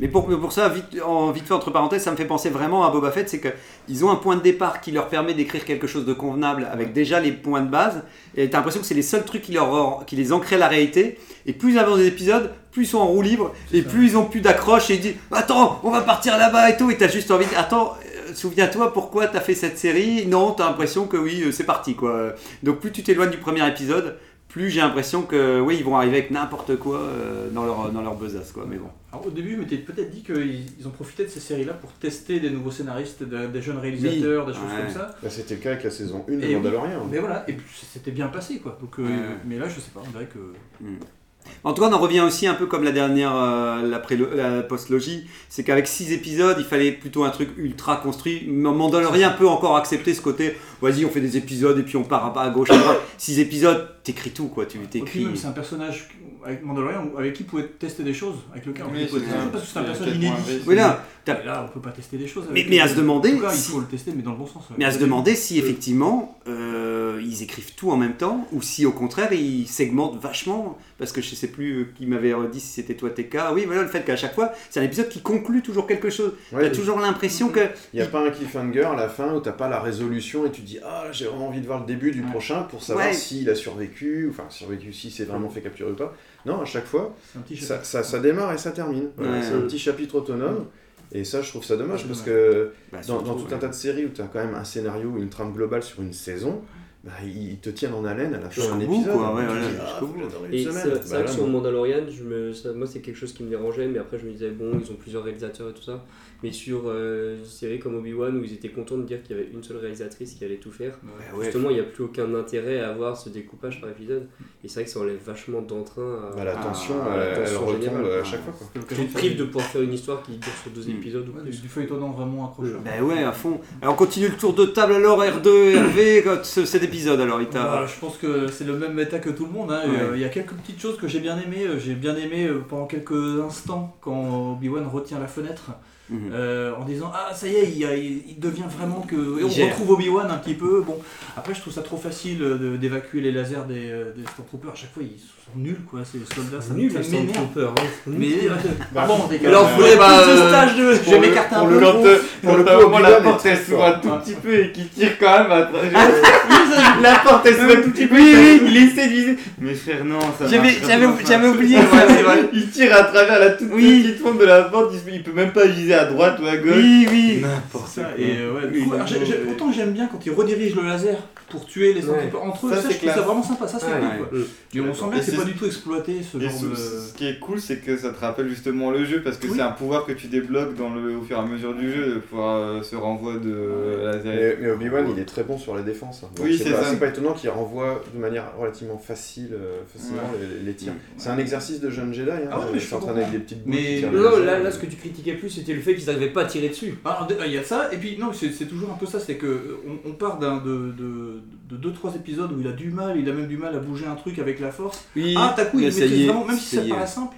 Mais pour, pour ça, vite, en, vite fait, entre parenthèses, ça me fait penser vraiment à Boba Fett, c'est qu'ils ont un point de départ qui leur permet d'écrire quelque chose de convenable avec déjà les points de base, et t'as l'impression que c'est les seuls trucs qui, leur, qui les ancraient la réalité, et plus ils avancent des épisodes, plus ils sont en roue libre, et plus ils ont plus d'accroche, et ils disent « Attends, on va partir là-bas et tout », et t'as juste envie de « Attends, souviens-toi pourquoi t'as fait cette série ?» Non, t'as l'impression que oui, euh, c'est parti, quoi. Donc plus tu t'éloignes du premier épisode, plus j'ai l'impression que oui, ils vont arriver avec n'importe quoi euh, dans leur, dans leur besace, quoi, mais bon. Alors, au début, je m'étais peut-être dit qu'ils ils ont profité de ces séries-là pour tester des nouveaux scénaristes, de- des jeunes réalisateurs, des choses Ouais. comme ça. Bah, C'était le cas avec la saison 1 de Et oui, Mandalorian. Mais voilà, et puis c'était bien passé quoi. Donc, euh, Ouais. Mais là, je sais pas, on dirait que. En tout cas, on en revient aussi un peu comme la dernière, euh, la, post-logie, c'est qu'avec 6 épisodes, il fallait plutôt un truc ultra construit. Mandalorian peut encore accepter ce côté, vas-y, on fait des épisodes et puis on part à, à gauche, à droite. 6 épisodes, t'écris tout, quoi, tu t'écris. même, c'est un personnage avec Mandalorian avec qui vous pouvez tester des choses, avec lequel on Oui, peut c'est tester ça. des choses parce que c'est un personnage inédit. Oui, là, là, on peut pas tester des choses. Mais- avec mais lui. à se demander En tout cas, si- il faut le tester, mais dans le bon sens. ouais. Mais à se demander si effectivement euh, ils écrivent tout en même temps ou si au contraire ils segmentent vachement. Parce que je sais plus euh, qui m'avait dit si c'était toi TK. Oui, voilà le fait qu'à chaque fois c'est un épisode qui conclut toujours quelque chose. Ouais, T'as toujours l'impression que. Il n'y a pas un cliffhanger à la fin où t'as pas la résolution et tu dis Ah, j'ai vraiment envie de voir le début du Ouais. prochain pour savoir Ouais. s'il a survécu, enfin survécu, si c'est vraiment fait capturer ou pas. Non, à chaque fois, ça, chapitre. ça, ça démarre et ça termine. Voilà, Ouais. C'est un petit chapitre autonome. Et ça, je trouve ça dommage parce que Bah, dans, surtout, dans tout un tas de séries où tu as quand même un scénario, une trame globale sur une saison, bah, ils te tiennent en haleine à la fin d'un épisode. quoi, ouais, dis, ah, Et c'est semaine. c'est Bah, vrai que sur. Mandalorian, je me, ça- moi c'est quelque chose qui me dérangeait, mais après je me disais, bon, ils ont plusieurs réalisateurs et tout ça. Mais sur euh, une série comme Obi-Wan, où ils étaient contents de dire qu'il y avait une seule réalisatrice qui allait tout faire, Bah ouais. justement, il n'y a plus aucun intérêt à avoir ce découpage par épisode. Et c'est vrai que ça enlève vachement d'entrain à. Bah, la tension, à la elle, elle tension retombe générale. à chaque fois. Quoi. Tu l'occasion te de prives de pouvoir faire une histoire qui dure sur deux Mm. épisodes ou du- plus. du, feuilletonnant vraiment accrocheur. Bah ouais, à fond. Alors on continue le tour de table alors R2, Hervé, quand ce- cet épisode alors il t'a. Voilà, je pense que c'est le même méta que tout le monde. hein. Ouais. Euh, Il y a quelques petites choses que j'ai bien aimées. Euh, J'ai bien aimé euh, pendant quelques instants quand Obi-Wan retient la fenêtre Mhm. euh, en disant Ah, ça y est, il, il- devient vraiment que. Et on retrouve Obi-Wan un petit peu. Bon, après, je trouve ça trop facile euh, d'évacuer les lasers des, euh, des Stormtroopers. À chaque fois, ils sont nuls, quoi. Ces soldats, ça Nul, ça les. Stormtroopers, hein. Mais euh, des gars. Alors, plus de euh, stage de. Je vais Pour le- m'écarter un pour peu. pour le coup, la porte elle s'ouvre un tout petit peu et qui tire quand même à travers. la porte elle s'ouvre un tout petit peu. Oui, oui, il essaie de viser. Mais frère, non, ça J'avais- marche j'avais- pas. j'avais oublié. Il tire à travers la toute Oui. petite fente de la porte, il, se- il peut même pas viser à droite ou à gauche. Oui, oui. N'importe Ça, quoi. et euh, ouais, du Oui, coup, donc, alors, j'ai- j'ai- autant j'aime bien quand ils redirigent le laser pour tuer les Stormtroopers entre eux, Ça, je trouve ça vraiment sympa, ça c'est Ouais, cool quoi. ouais. Mais on sent bien que c'est pas du tout exploité ce Et genre ce, de. ce qui est cool, c'est que ça te rappelle justement le jeu parce que Oui. c'est un pouvoir que tu débloques dans le, au fur et à mesure du jeu, de pouvoir euh, ce renvoi de laser. Mais, mais Obi-Wan, il est très bon sur la défense. hein. Donc Oui, c'est pas, ça. c'est pas étonnant qu'il renvoie de manière relativement facile, euh, facilement les, les tirs. C'est un exercice de jeune Jedi. Hein. Ah ouais, mais je s'entraîner avec des petites boules Mais- là, là, ce que tu critiquais plus, c'était le fait qu'ils n'arrivaient pas à tirer dessus. Ah, il y a ça, et puis non, c'est c'est toujours un peu ça, c'est que euh, on, on part d'un de, de, de deux trois épisodes où il a du mal, il a même du mal à bouger un truc avec la force. Oui, Ah, t'as coup, il maîtrise vraiment, même si ça paraît simple.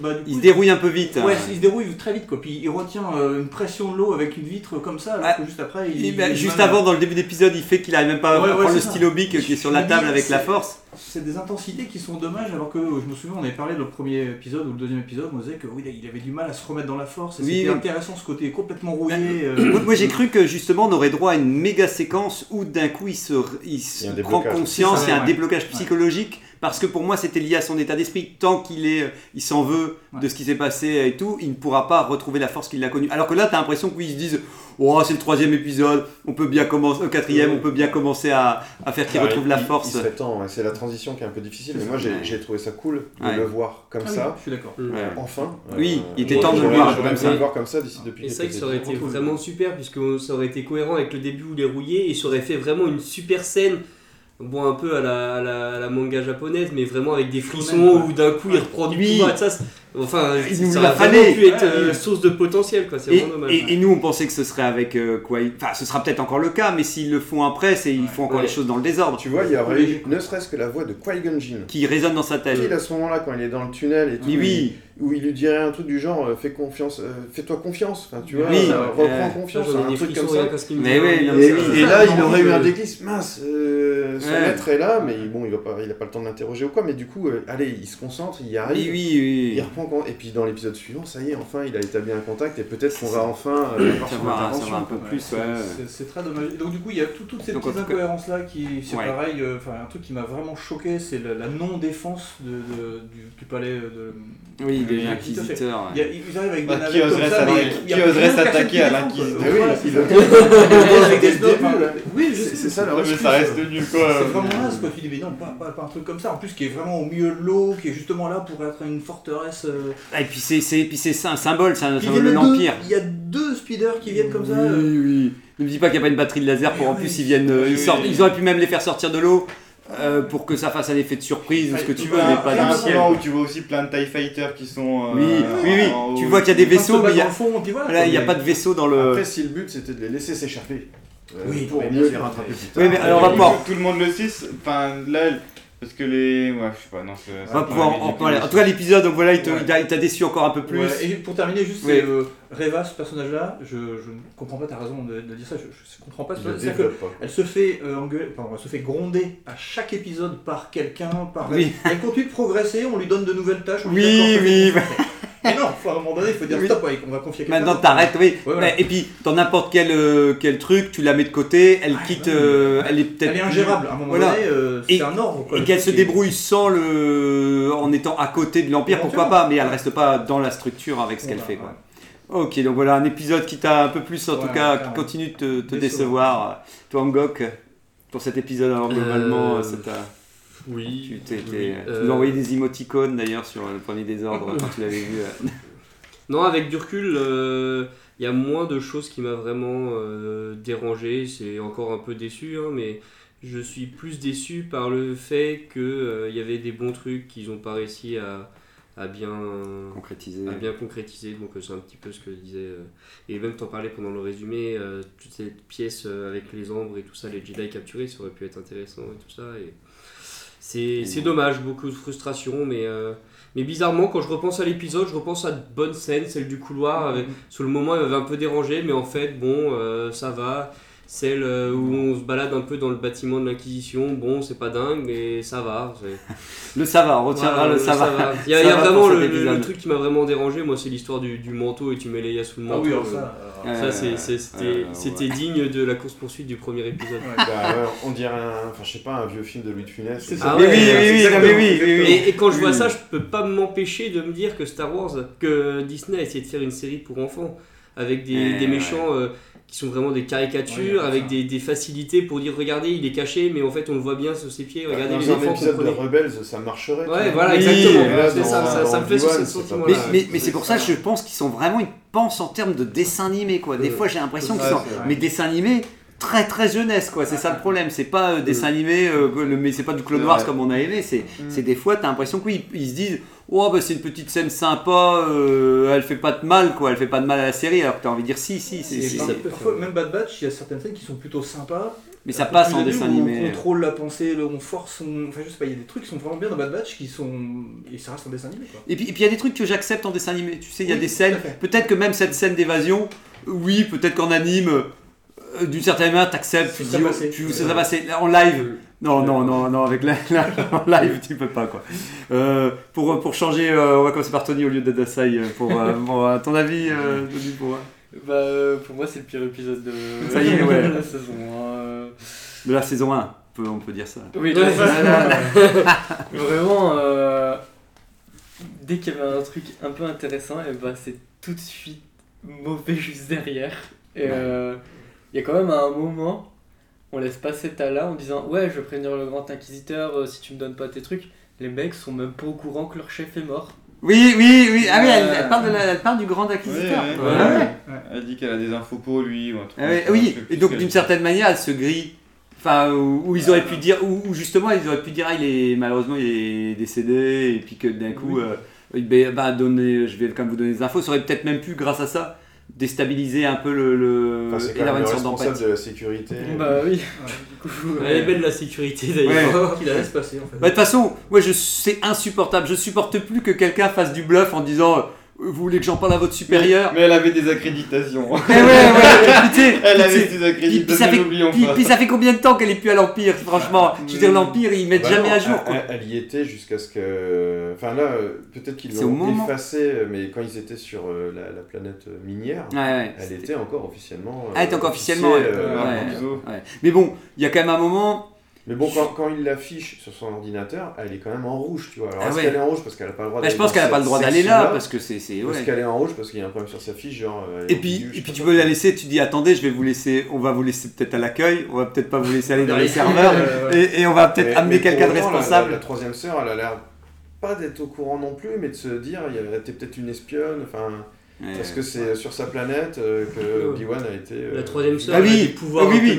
Bah, coup, Il se dérouille un peu vite. Ouais, hein. il se dérouille très vite quoi. Puis il retient euh, une pression de l'eau avec une vitre comme ça, alors Ah, que juste après il. Il- juste avant, dans le début d'épisode, il fait qu'il arrive même pas à Ouais, ouais, prendre le ça. stylo bic qui est sur la table avec la force. C'est des intensités qui sont dommages, alors que euh, je me souviens, on avait parlé le premier épisode ou le deuxième épisode, on disait que oui, il avait du mal à se remettre dans la force, Oui, c'était oui. intéressant ce côté complètement rouillé. euh, Moi, moi, j'ai cru que justement on aurait droit à une méga séquence où d'un coup il se, il se prend conscience, il y a un ouais. déblocage psychologique parce que pour moi c'était lié à son état d'esprit. Tant qu'il est, il s'en veut de ce qui s'est passé et tout, il ne pourra pas retrouver la force qu'il a connue. Alors que là, tu as l'impression qu'ils se disent, oh c'est le troisième épisode, on peut bien commencer, au quatrième, on peut bien commencer à, à faire qu'il Ouais, retrouve la force. Il serait temps, ouais. c'est la transition qui est un peu difficile, mais moi j'ai trouvé ça cool de Ouais. le voir comme Ah oui, ça. je suis d'accord. Ouais. Enfin. Oui, il était temps de le voir j'aurais comme aimé ça. le voir comme ça d'ici depuis Et quelques ça aurait été vraiment super, puisque ça aurait été cohérent avec le début où il est rouillé, et ça aurait fait vraiment une super scène, bon un peu à la, à la, à la manga japonaise, mais vraiment avec des frissons, où d'un coup il reprend du Oui. pouvoir, et ça, enfin, Il ça nous aurait vraiment fallu. pu être euh, oui. source de potentiel, quoi, c'est Et, vraiment dommage. et- et nous, on pensait que ce serait avec euh, quoi il- Enfin, ce sera peut-être encore le cas, mais s'ils le font après, c'est ils font encore Ouais. les choses dans le désordre. Tu vois, il y aurait eu ne serait-ce que la voix de Qui-Gon Jinn. Qui résonne dans sa tête. Pile à ce moment-là, quand il est dans le tunnel et tout, Oui, oui. où il lui dirait un truc du genre euh, fais confiance, euh, fais-toi confiance, enfin, tu vois, Oui, euh, reprends euh, confiance, un truc comme ça. Mais oui, Et, ça. là, il aurait eu un déclic, mince, euh, son Ouais. maître est là, mais bon, il va pas, il a pas le temps de l'interroger ou quoi, mais du coup, euh, allez, il se concentre, il y arrive. Oui, oui, oui. Il reprend con- et puis dans l'épisode suivant, ça y est, enfin, il a établi un contact et peut-être qu'on va enfin euh, avoir son intervention. un peu quoi. plus, c'est- ouais. c'est- C'est très dommage. Donc du coup, il y a tout- toutes ces Donc, petites incohérences là qui, c'est Ouais. pareil. euh, Enfin, un truc qui m'a vraiment choqué, c'est la, la non-défense de, de- du, du palais de. Oui, de- inquisiteurs. Il y a- ils arrivent avec des Bah, qui navettes oserait comme ça, s'attaquer- à l'inquisiteur quoi. Mais oui, c'est ça. Le c'est ça reste nul quoi. C'est vraiment naze quoi, tu dis mais non, pas, pas, pas un truc comme ça, en plus qui est vraiment au milieu de l'eau, qui est justement là pour être une forteresse. euh, Et puis c'est c'est- puis c'est ça, un symbole, c'est un symbole de l'Empire. Il y a deux speeders qui viennent comme ça. Oui, euh, oui. Ne me dis pas qu'il n'y a pas une batterie de laser pour en oui. plus ils viennent, euh, sortent. Ils auraient pu même les faire sortir de l'eau euh, pour que ça fasse un effet de surprise ou ce que tu veux, mais un- pas dans un le ciel. où tu vois aussi plein de TIE Fighters qui sont. euh, Oui, oui, oui. en Tu vois qu'il y a des vaisseaux, mais il y a, fond, voilà, voilà, y a mais- pas de vaisseau dans le. Après, si le but c'était de les laisser s'échapper, euh, Oui, pour mieux les rattraper plus tard. Oui, mais alors on va Tout- le monde le sait, c'est- enfin là, parce que les. Ouais, je sais pas, non, c'est. On va pouvoir en- parler. En tout cas, l'épisode, donc voilà, il te- Ouais. il t'a t'a déçu encore un peu plus. Ouais, et pour terminer, juste, Oui. c'est euh, Reva, ce personnage-là, je, je ne comprends pas, t'as raison de, de dire ça, je, je comprends pas. Il le C'est-à-dire développe pas, quoi. qu'elle se fait euh, engueuler, pardon, elle se fait gronder à chaque épisode par quelqu'un, par. Oui. Elle continue de progresser, on lui donne de nouvelles tâches. on lui Oui, oui, Mais non, faut, à un moment donné, il faut dire Oui. stop, ouais, on va confier à quelqu'un Maintenant t'arrêtes, oui. Ouais, voilà. Ouais, Et puis dans n'importe quel, euh, quel truc, tu la mets de côté, elle Ah, quitte, ouais. euh, elle est peut-être. Elle est ingérable, à un moment Voilà. donné, euh, Et- c'est un ordre. quoi. Et qu'elle se débrouille sans le, en étant à côté de l'Empire, pourquoi pas, mais elle reste pas dans la structure avec ce qu'elle Voilà, fait. Quoi. Ok, donc voilà un épisode qui t'a un peu plus, en Ouais, tout cas, qui continue de te, décevoir. Toi, Angok, pour cet épisode, alors globalement, Euh, ça t'a- Oui. tu, t'es- oui, euh, nous envoyé des émoticônes d'ailleurs sur le premier désordre quand tu l'avais vu. euh. Non, avec du recul, euh, il y a moins de choses qui m'a vraiment euh, dérangé. C'est encore un peu déçu, hein, mais je suis plus déçu par le fait qu'il y avait des bons trucs qu'ils n'ont pas réussi à, à bien, Concrétisé. à bien concrétiser. Donc euh, c'est un petit peu ce que je disais. euh. Et même t'en parlais pendant le résumé, euh, toutes ces pièces euh, avec les ombres et tout ça, les Jedi capturés, ça aurait pu être intéressant et tout ça. Et c'est dommage, beaucoup de frustration, mais, euh, mais bizarrement, quand je repense à l'épisode, je repense à de bonnes scènes, celle du couloir. avec- sur le moment, elle m'avait un peu dérangé, mais en fait, bon, euh, ça va. Celle euh, où on se balade un peu dans le bâtiment de l'Inquisition, bon, c'est pas dingue, mais ça va. Le ça va, on retiendra Voilà, le ça va. Il y a, y vraiment le, truc qui m'a vraiment dérangé, moi, c'est l'histoire du, du manteau et tu mets Leia sous le Ah manteau. oui, alors ça. alors- ça, Euh, c'était euh, ouais. digne de la course-poursuite du premier épisode. Bah, on dirait un, enfin, je sais pas, un vieux film de Louis de Funès. C'est ou- ça. Ah Mais ouais, oui, oui, oui, mais oui, oui. Et, et quand je vois Oui. ça, je peux pas m'empêcher de me dire que Star Wars, que Disney a essayé de faire une série pour enfants, avec des, Eh, des méchants euh, qui sont vraiment des caricatures, avec des, des facilités pour dire regardez, il est caché, mais en fait on le voit bien sur ses pieds, regardez Dans les enfants épisode de. Rebels, ça marcherait. Ouais, voilà, Oui, exactement. là, dans- ça, me fait ce sentiment Mais, là. mais, mais c'est pour ça que je pense qu'ils sont vraiment, ils pensent en termes de dessin animé quoi. Des Euh, fois j'ai l'impression qu'ils sont, mais dessin animé très très jeunesse quoi. C'est ça le problème. C'est pas euh, dessin animé, euh, le- mais c'est pas du Clone C'est Wars comme on a aimé. C'est, c'est des fois t'as l'impression qu'ils ils se disent, oh bah c'est une petite scène sympa, euh, elle fait pas de mal quoi, elle fait pas de mal à la série. Alors que t'as envie de dire si si, c'est, parfois, même Bad Batch, il y a certaines scènes qui sont plutôt sympas. mais ça passe en dessin où On animé. contrôle la pensée, on force, on- enfin je sais pas, il y a des trucs qui sont vraiment bien dans Bad Batch qui sont. Et ça reste un dessin animé quoi. Et puis et puis il y a des trucs que j'accepte en dessin animé. Tu sais, il y a Oui, des scènes. Peut-être que même cette scène d'évasion, oui, peut-être qu'en anime, euh, d'une certaine manière, t'acceptes, Ça tu dis, oh, tu ça serait passé. Là, En live, non, non, non, non, avec la, la- live, tu peux pas quoi. Euh, pour, pour changer, euh, on va commencer par Tony au lieu d'Adasai. euh, Pour, euh, euh, ton avis, euh, Tony, pour, euh, Bah, euh, pour moi, c'est le pire épisode de, Ça y est, ouais. de la saison. hein, euh. de la saison 1. peut, on peut dire ça. Oui, Ouais. voilà. Vraiment, euh, dès qu'il y avait un truc un peu intéressant, et bah, c'est tout de suite mauvais juste derrière. Et Ouais. euh, il y a quand même un moment, on laisse passer Tala en disant Ouais, je vais prévenir le grand inquisiteur euh, si tu me donnes pas tes trucs. Les mecs sont même pas au courant que leur chef est mort. Oui, oui, oui. Ah oui, elle, Euh, elle parle, de la- elle parle du grand inquisiteur. Ouais, Ouais, ouais. ouais. Elle dit qu'elle a des infos pour lui ou un truc Ah ça, oui, et donc d'une certaine manière, elle se grille. Enfin, où, où ils auraient pu dire, où, où justement ils auraient pu dire, ah, il est malheureusement il est décédé, et puis que d'un coup, euh, bah, donner, je vais quand même vous donner des infos. Ça aurait peut-être même pu, grâce à ça, déstabiliser un peu le. le Enfin, c'est et quand même une le responsable d'empathie. de la sécurité. Bah oui. Elle est belle la sécurité d'ailleurs. Qu'il la laisse passer en fait. Bah, De toute façon, moi, je, c'est insupportable. Je supporte plus que quelqu'un fasse du bluff en disant, euh, vous voulez que j'en parle à votre supérieur Mais elle avait des accréditations. Ouais, ouais, sais, Elle avait des accréditations, puis- ça fait- n'oublions puis- pas. puis ça fait combien de temps qu'elle est plus à l'Empire, franchement Je veux dire, l'Empire, ils mettent Bah jamais non, à jour. Elle, quoi. elle- elle y était jusqu'à ce que. Enfin là, euh, peut-être qu'ils l'ont moment. effacé, mais quand ils étaient sur euh, la, la planète euh, minière, Ouais, ouais, elle était encore officiellement. euh, elle était encore officiellement. euh, biseau. ouais. Mais bon, il y a quand même un moment. Mais bon, quand, quand il l'affiche sur son ordinateur, elle est quand même en rouge, tu vois. Alors Ah est-ce ouais. qu'elle est en rouge parce qu'elle n'a pas le droit Bah, je d'aller pense qu'elle a pas le droit d'aller là parce que c'est. Est-ce qu'elle est en rouge parce qu'il y a un problème sur sa fiche, genre. euh, Et puis, et puis tu veux la laisser, tu dis attendez, je vais vous laisser, on va vous laisser peut-être à l'accueil, on va peut-être pas vous laisser aller dans les serveurs, et, et on va peut-être amener quelqu'un de la- responsable. La, la troisième sœur, elle a l'air pas d'être au courant non plus, mais de se dire, il y a- peut-être une espionne, enfin. Ouais. Parce que c'est sur sa planète euh, que Obi-Wan a été. euh, La troisième sœur Ah oui, elle a des pouvoirs oui, oui.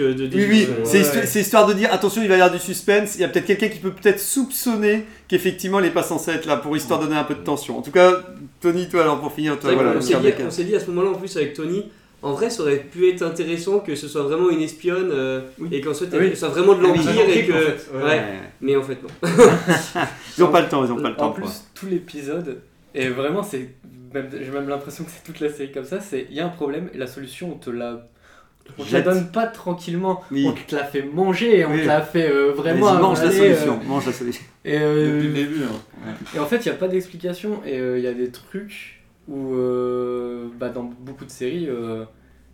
euh, de Oui, oui, déduction. c'est histoire de dire attention, il va y avoir du suspense. Il y a peut-être quelqu'un qui peut peut-être soupçonner qu'effectivement, il n'est pas censé être là pour histoire de donner un peu de tension. En tout cas, Tony, toi, alors pour finir, toi, voilà. s'est dit, on s'est dit à ce moment-là en plus avec Tony, en vrai ça aurait pu être intéressant que ce soit vraiment une espionne euh, et qu'ensuite elle Oui. soit vraiment de Ah oui. l'Empire et que... En fait, ouais. Mais en fait non. Ils n'ont pas le temps, ils n'ont pas le temps. En plus, tout l'épisode, et vraiment, c'est même- j'ai même l'impression que c'est toute la série comme ça, c'est il y a un problème et la solution, on te la. On te la donne pas tranquillement, Oui. on te la fait manger, on Oui. te la fait euh, vraiment. Mange la solution, euh, mange la solution. et, euh, Depuis le début. hein. et en fait, il n'y a pas d'explication, et euh, il y a des trucs où, euh, bah, dans beaucoup de séries, euh,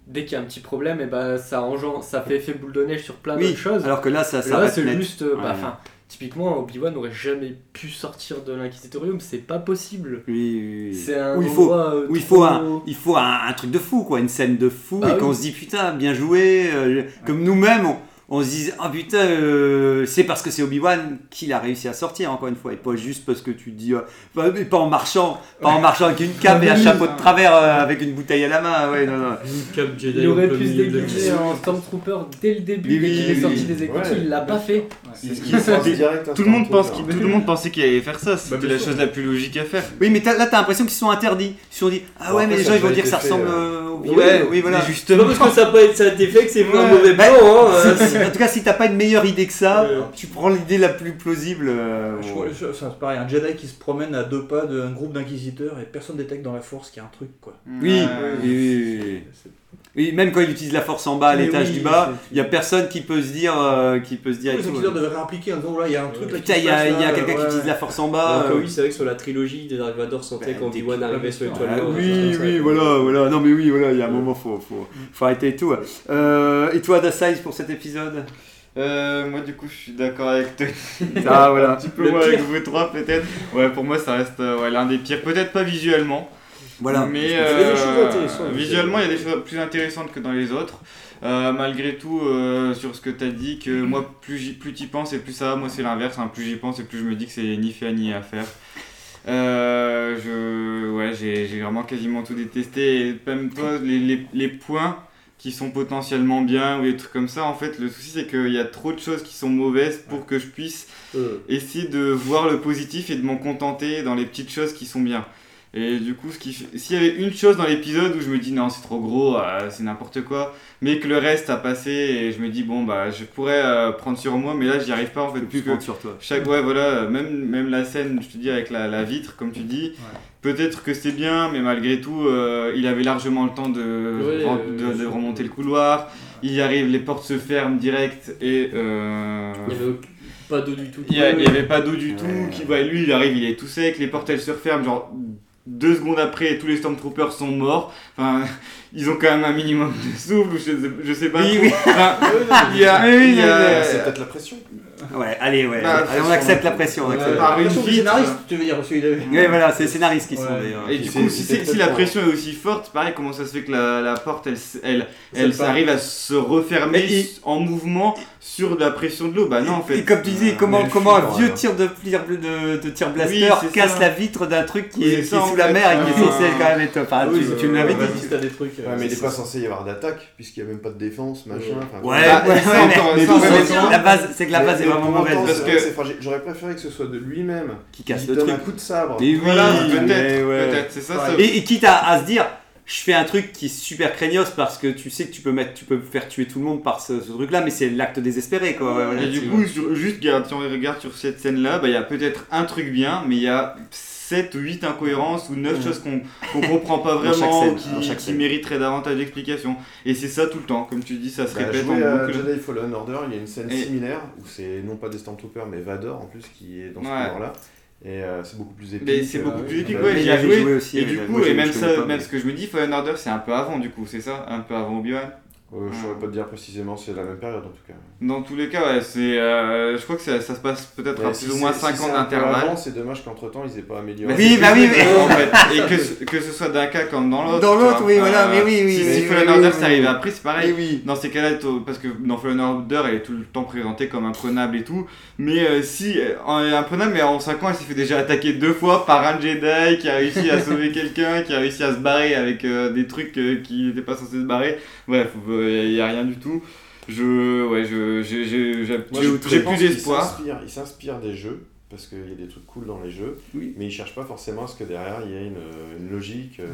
dès qu'il y a un petit problème, et bah, ça, engendre, ça fait effet boule de neige sur plein Oui, d'autres choses. alors que là, ça Là, s'arrête c'est net. juste. bah, Ouais. Typiquement, Obi-Wan n'aurait jamais pu sortir de l'Inquisitorium, c'est pas possible. Oui, oui, oui. C'est un Où il faut, euh, où il faut, trop- un, il faut un, un truc de fou, quoi, une scène de fou, Bah et qu'on oui. se dit putain, bien joué. euh, comme nous-mêmes, on, on se dit oh putain, euh, c'est parce que c'est Obi-Wan qu'il a réussi à sortir, encore une fois, et pas juste parce que tu te dis, euh, bah, mais pas en marchant, pas en marchant avec une cape et un chapeau de travers euh, avec une bouteille à la main. Ouais, non, non. Une cape Jedi Il aurait au pu se déguiser en Stormtrooper dès le début, Oui, dès qu'il est oui, sorti oui. des écoutes, Ouais. il l'a pas fait. Il passe direct à Tout le monde pense Stormtrooper. qu'il- tout le monde pensait qu'il allait faire ça. C'était bien la chose la plus logique à faire. Oui, mais t'as- là, t'as l'impression qu'ils sont interdits. Ils se sont dit, ah ouais, mais les gens, ils vont dire que ça ressemble au Oui, voilà. justement. parce que ça n'a pas ça a été fait que c'est un Ouais. mauvais Bah, plan. En tout cas, si t'as pas une meilleure idée que ça, tu prends l'idée la plus plausible. euh, Je crois- ça, pareil, un Jedi qui se promène à deux pas d'un groupe d'inquisiteurs et personne détecte dans la force qu'il y a un truc quoi. Oui, Ouais. oui, oui, oui. Oui, même quand il utilise la force en bas, à l'étage oui, du bas, il y a personne qui peut se dire, euh, qui peut se dire. les tout, ouais. réimpliquer en disant là il y a un truc là Putain, il y a, il quelqu'un qui utilise la force en bas. euh, oui, c'est vrai que sur la trilogie des Dark Vador sentait Bah, quand Obi-Wan arrivait sur l'étoile noire. oui, oui, ça. voilà, voilà. Non, mais oui, voilà, il y a un moment, faut, faut, faut arrêter et tout. Euh, et toi, Dasai, pour cet épisode? Euh, moi du coup je suis d'accord avec toi. Ah, voilà. Un petit peu avec vous trois peut-être. Ouais pour moi ça reste euh, ouais, l'un des pires. Peut-être pas visuellement. Voilà. Mais euh, visuellement il y a des choses plus intéressantes que dans les autres. Euh, malgré tout euh, sur ce que tu as dit que moi plus plus t'y penses et plus ça va. Moi c'est l'inverse. hein. Plus j'y pense et plus je me dis que c'est ni fait ni à faire. Euh, je, ouais, j'ai vraiment quasiment tout détesté. Et même toi, les, les, les points qui sont potentiellement bien ou des trucs comme ça, en fait, le souci c'est qu'il y a trop de choses qui sont mauvaises pour que je puisse Euh, essayer de voir le positif et de m'en contenter dans les petites choses qui sont bien. Et du coup, s'il y avait une chose dans l'épisode où je me dis non, c'est trop gros, euh, c'est n'importe quoi, mais que le reste a passé et je me dis bon, bah je pourrais euh, prendre sur moi, mais là j'y arrive pas en fait. Plus prendre sur toi. chaque, ouais, voilà, même, même la scène, je te dis, avec la, la vitre, comme tu dis, peut-être que c'est bien, mais malgré tout, euh, il avait largement le temps de, Ouais, euh, de, de remonter le couloir. Il y arrive, les portes se ferment direct et. euh, Il n'y avait pas d'eau du tout. il y, a- il y avait pas d'eau du tout. Qui, lui, il arrive, il est tout sec, les portes elles se referment, genre deux secondes après, tous les Stormtroopers sont morts. Enfin, ils ont quand même un minimum de souffle, ou je, sais- je sais pas. Oui, oui. Enfin, il y a, Oui, oui, il y a-. C'est peut-être la pression. Ouais, allez, ouais. Bah, allez, on accepte la pression. On Ouais, accepte. par une scénariste, tu veux dire, Ouais, voilà, c'est les scénaristes qui sont d'ailleurs. Et du coup, si, si la pression est aussi forte, pareil, comment ça se fait que la, la porte, elle, elle, elle à se refermer il- en mouvement sur la pression de l'eau? Bah non, en fait. Et comme tu disais, comment, comment un vieux tir de, tir de, de tir blaster Oui, casse ça. la vitre d'un truc qui est, qui est sous la fait. mer et qui est Ah. censé quand même être. Enfin, Oui, tu, euh, me l'avais dit. vas-y, si t'as des trucs. euh, Ouais, mais il n'est pas censé y avoir d'attaque, puisqu'il n'y a même pas de défense, machin. Ouais, ouais, ouais, c'est- temps- la base, c'est que la base est vraiment mauvaise. parce que-. J'aurais préféré que ce soit de lui-même Qui casse le donne truc. un coup de sabre. Mais oui, Voilà, peut-être, ouais. peut-être, c'est ça, ça. Et, et quitte à, à se dire, je fais un truc qui est super craignos parce que tu sais que tu peux mettre, tu peux faire tuer tout le monde par ce, ce truc-là, mais c'est l'acte désespéré quoi. Ouais, voilà, Et du coup, sur- juste regarde, si on regarde sur cette scène-là, bah, il y a peut-être un truc bien, mais il y a 7 ou 8 incohérences ou 9 Mhm. choses qu'on qu'on comprend pas vraiment scène, qui, qui mériteraient davantage d'explications. Et c'est ça tout le temps, comme tu dis, ça se Bah, répète en jouer à boucle. Jedi Fallen Order, il y a une scène Et- similaire où c'est non pas des Stormtroopers mais Vador en plus qui est dans ce Ouais. couloir-là. Et euh, c'est beaucoup plus épique. Mais c'est euh, beaucoup plus épique, Euh, ouais, j'y ai joué. joué aussi, Et du coup, et même ça, pas, même mais- ce que je me dis, Fallen Order, c'est un peu avant du coup, c'est ça? Un peu avant Obi-Wan? Euh, je saurais pas te dire précisément, c'est la même période en tout cas. Dans tous les cas, ouais, c'est, euh, je crois que ça, ça se passe peut-être à plus si ou moins c'est- 5 si ans d'intervalle. avant, C'est dommage qu'entre temps ils aient pas amélioré. Mais Oui, bah oui, mais- en fait, et que, ce- que ce soit d'un cas comme dans l'autre. Dans l'autre, oui, voilà, mais oui, oui, Si, oui, si oui, Fallen oui, Order oui, c'est arrivé oui. après, c'est pareil. Oui. Dans ces cas-là, parce que dans Fallen Order, elle est tout le temps présentée comme imprenable et tout. Mais euh, si, euh, elle est imprenable, mais en 5 ans, elle s'est fait déjà attaquer deux fois par un Jedi qui a réussi à sauver quelqu'un, qui a réussi à se barrer avec euh, des trucs euh, qui n'étaient pas censés se barrer. Bref, il n'y a rien du tout. Je, ouais, je, j'ai, j'ai, j'ai, Moi, j'ai- je- j'ai je pense plus d'espoir. s'inspire- Il s'inspire des jeux, parce qu'il y a des trucs cool dans les jeux, Oui. mais il cherche pas forcément à ce que derrière il y ait une, une logique. euh.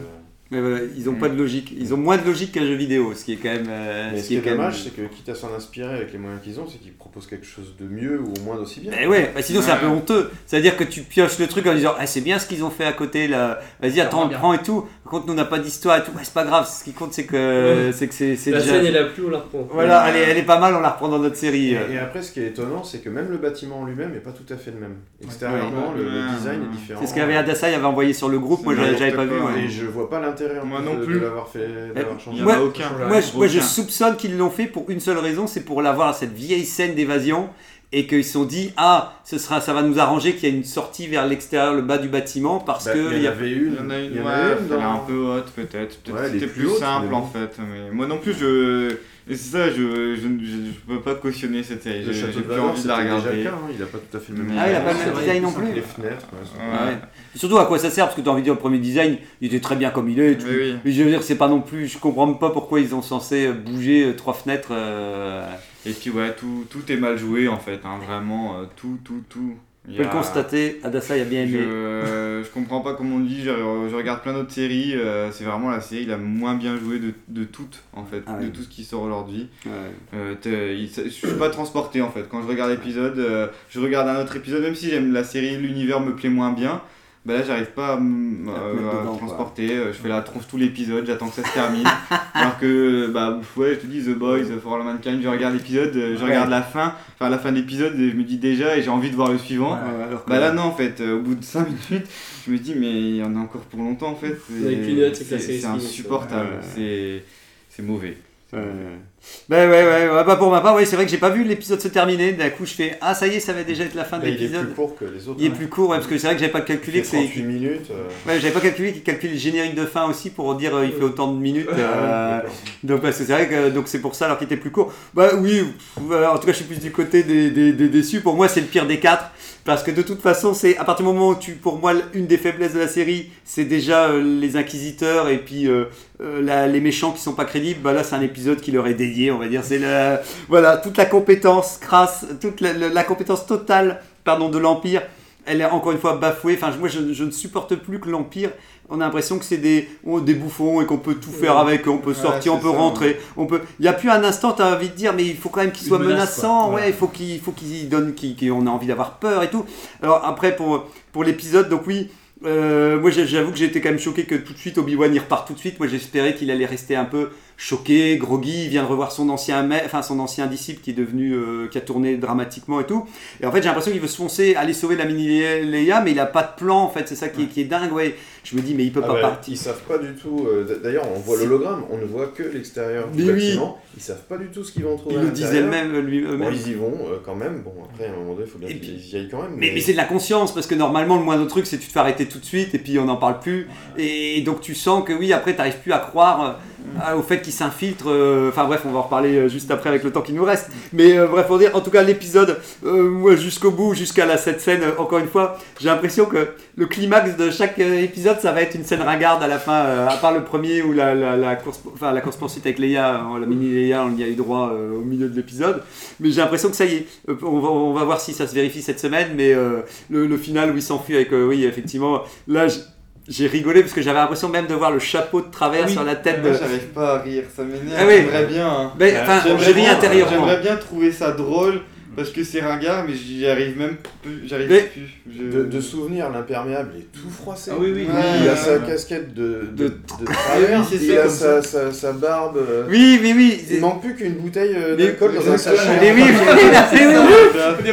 Mais voilà, ils ont Mm. pas de logique. Ils ont moins de logique qu'un jeu vidéo, ce qui est quand même. euh, Mais ce qui est quand même- dommage, c'est que quitte à s'en inspirer avec les moyens qu'ils ont, c'est qu'ils proposent quelque chose de mieux ou au moins d'aussi bien. Eh ouais, bah sinon c'est un peu Ouais. honteux. C'est-à-dire que tu pioches le truc en disant ah, c'est bien ce qu'ils ont fait à côté là. Vas-y, attends, on le prend et tout. Par contre, nous on n'a pas d'histoire et tout. Ouais, c'est pas grave. Ce qui compte c'est que c'est que c'est c'est La déjà. scène est la plus, on la reprend. Voilà, elle est, elle est pas mal. On la reprend dans notre série. Et, euh. et après, ce qui est étonnant, c'est que même le bâtiment en lui-même n'est pas tout à fait le même. Extérieurement, Ouais. le, le Ouais. design est différent. C'est ce qu'avait Adassa il avait envoyé sur le groupe. Moi, j'avais pas vu. ouais. Et je vois pas l'intérêt en Moi non de- plus. de l'avoir fait, d'avoir changé. En Moi- a aucun. Moi, je, moi, je Aucun. soupçonne qu'ils l'ont fait pour une seule raison, c'est pour l'avoir cette vieille scène d'évasion et qu'ils se sont dit ah ce sera ça va nous arranger qu'il y ait une sortie vers l'extérieur, le bas du bâtiment parce Bah, que il y y en a avait une. Il y en a une, il y en ouais, avait une elle est un peu haute peut-être. Peut-être Ouais, c'était plus plus haute, simple en fait. Mais moi non plus, je. Et C'est ça, je, je, je, je peux pas cautionner cette série. Le J'ai plus envie de la déjà regarder. le cas, hein, il a pas tout à fait le même Ah, il a pas le design. même design vrai, non plus. Les fenêtres, ouais, sont- Ouais. Ouais. Et Surtout à quoi ça sert parce que tu as envie de dire le premier design il était très bien comme il est. tu- Mais oui. Mais je veux dire c'est pas non plus je comprends même pas pourquoi ils ont censé bouger euh, trois fenêtres. euh, Et puis ouais, tout, tout est mal joué en fait, hein, vraiment, euh, tout, tout, tout. On peut le constater. Adassa il a bien aimé. Je, je comprends pas comment on dit, je, je regarde plein d'autres séries, euh, c'est vraiment la série la moins bien jouée de, de toutes en fait, Ah ouais. de tout ce qui sort aujourd'hui. Ouais. Euh, il- je suis pas transporté en fait. Quand je regarde l'épisode, euh, je regarde un autre épisode, même si j'aime la série, l'univers me plaît moins bien. Bah là, j'arrive pas à te euh, à dedans, transporter. euh, Je fais la tronche tout l'épisode, j'attends que ça se termine. Alors que, bah, ouais, je te dis, The Boys, For All Mankind, je regarde l'épisode, euh, je Ouais. regarde la fin, enfin la fin de l'épisode, et je me dis déjà, et j'ai envie de voir le suivant. Ouais, alors que- Bah là, non, en fait, au bout de 5 minutes, je me dis, mais il y en a encore pour longtemps en fait. C'est c'est insupportable, c'est mauvais. Ouais. Ben ouais, ouais, ouais, bah pour ma part, ouais, c'est vrai que j'ai pas vu l'épisode se terminer. D'un coup, je fais Ah, ça y est, ça va déjà être la fin de Mais il est l'épisode. plus court que les autres. Il est plus court, ouais, parce que c'est vrai que j'avais pas calculé que c'est. 38 minutes. euh, Ouais, j'avais pas calculé qu'il calcule le générique de fin aussi pour dire euh, il fait autant de minutes. euh, Ah d'accord. donc parce que c'est vrai que c'est pour ça alors qu'il était plus court. Bah oui, en tout cas je suis plus du côté des, des, des déçus. Pour moi c'est le pire des quatre parce que de toute façon c'est à partir du moment où tu pour moi une des faiblesses de la série c'est déjà euh, les inquisiteurs et puis euh, euh, la- les méchants qui sont pas crédibles. Bah là c'est un épisode qui leur est dédié on va dire c'est le voilà toute la compétence crasse toute la, la- la compétence totale pardon de l'empire elle est encore une fois bafouée. Enfin, moi, je ne supporte plus que l'Empire. On a l'impression que c'est des, oh, des bouffons et qu'on peut tout faire avec, on peut Ouais, sortir, on peut ça, rentrer, on peut. Il n'y a plus un instant, tu as envie de dire, mais il faut quand même qu'il soit menace, menaçant. Ouais, Ouais. il faut qu'il faut qu'il donne, qu'on a envie d'avoir peur et tout. Alors après, pour pour l'épisode, donc oui. euh, moi j'avoue que été quand même choqué que tout de suite Obi-Wan il repart tout de suite. Moi j'espérais qu'il allait rester un peu choqué, groggy, il vient de revoir son ancien, ma- enfin, son ancien disciple qui est devenu, euh, qui a tourné dramatiquement et tout. Et en fait, j'ai l'impression qu'il veut se foncer, aller sauver la mini Leia, mais il a pas de plan, en fait, c'est ça qui est, qui est dingue, ouais. Je me dis, mais il peut Ah pas partir. Ils savent pas du tout. euh, D'ailleurs, on voit l'hologramme, on ne voit que l'extérieur du Mais oui. Ils savent pas du tout ce qu'ils vont trouver. Ils le disaient eux-mêmes, lui, Bon, eux-mêmes. ils y vont euh, quand même. Bon, après, à un moment donné, il faut bien qu'ils y aillent quand même. Mais, mais c'est de la conscience, parce que normalement, le moindre truc, c'est que tu te fais arrêter tout de suite, et puis on n'en parle plus. Et donc tu sens que oui, après, tu n'arrives plus à croire euh, au fait qu'il s'infiltre. euh, Enfin bref, on va en reparler juste après avec le temps qui nous reste. Mais bref, pour dire, en tout cas, l'épisode, jusqu'au bout, jusqu'à la, cette scène, encore une fois, j'ai l'impression que le climax de chaque euh, épisode, ça va être une scène ringarde à la fin, euh, à part le premier où la, la, la course, enfin, la course poursuite avec Leia, euh, la mini Leia, on y a eu droit euh, au milieu de l'épisode. Mais j'ai l'impression que ça y est, euh, on va, on va voir si ça se vérifie cette semaine, mais euh, le, le final où il s'enfuit avec, euh, oui, effectivement, là, j'ai rigolé parce que j'avais l'impression même de voir le chapeau de travers Oui. sur la tête de. Moi, j'arrive pas à rire, ça m'énerve. Ah oui. J'aimerais bien. hein. Enfin, bien- intérieurement. J'aimerais bien trouver ça drôle parce que c'est ringard, mais j'y arrive même plus. J'arrive Mais- plus. Je- De, de souvenir, l'imperméable est tout froissé. Ah oui, oui. Ouais, il a sa casquette de, De- de, de travers, Oui, il ça, a sa, sa, sa barbe. euh, Oui, mais oui. Il manque plus qu'une bouteille euh, d'alcool dans un sachet. Mais oui, mais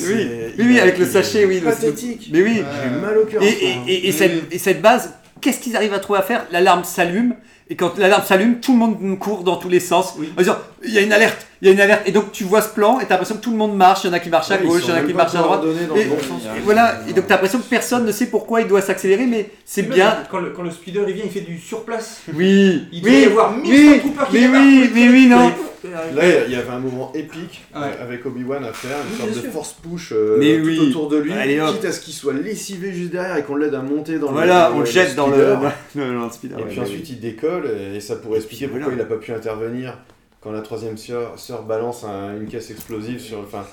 oui, mais oui, avec le sachet, oui. Pathétique. Mais oui. J'ai mal au cœur. Et cette base, qu'est-ce qu'ils arrivent à trouver à faire? L'alarme s'allume. Et quand l'alarme s'allume, tout le monde court dans tous les sens. Oui. En disant, il y a une alerte, il y a une alerte. Et donc tu vois ce plan et t'as l'impression que tout le monde marche. Il y en a qui marchent à gauche, il y en a qui marchent à droite. Et, le bon sens. et voilà. Et donc t'as l'impression que personne ne sait pourquoi il doit s'accélérer, mais c'est Même bien. Quand le, quand le speeder il vient, il fait du surplace. Oui, Il doit y oui, avoir 1100 oui, qui mais débarquent oui, pour Là, il y avait un moment épique Ouais. euh, avec Obi-Wan à faire, une Oui, sorte de sûr. force push euh, Mais tout oui. autour de lui, Allez, quitte à ce qu'il soit lessivé juste derrière et qu'on l'aide à monter dans Voilà, le on le jette dans le, speeder. Et ouais, puis ensuite il décolle et ça pourrait expliquer pourquoi voilà. il n'a pas pu intervenir quand la troisième sœur, sœur balance un- une caisse explosive sur. Enfin,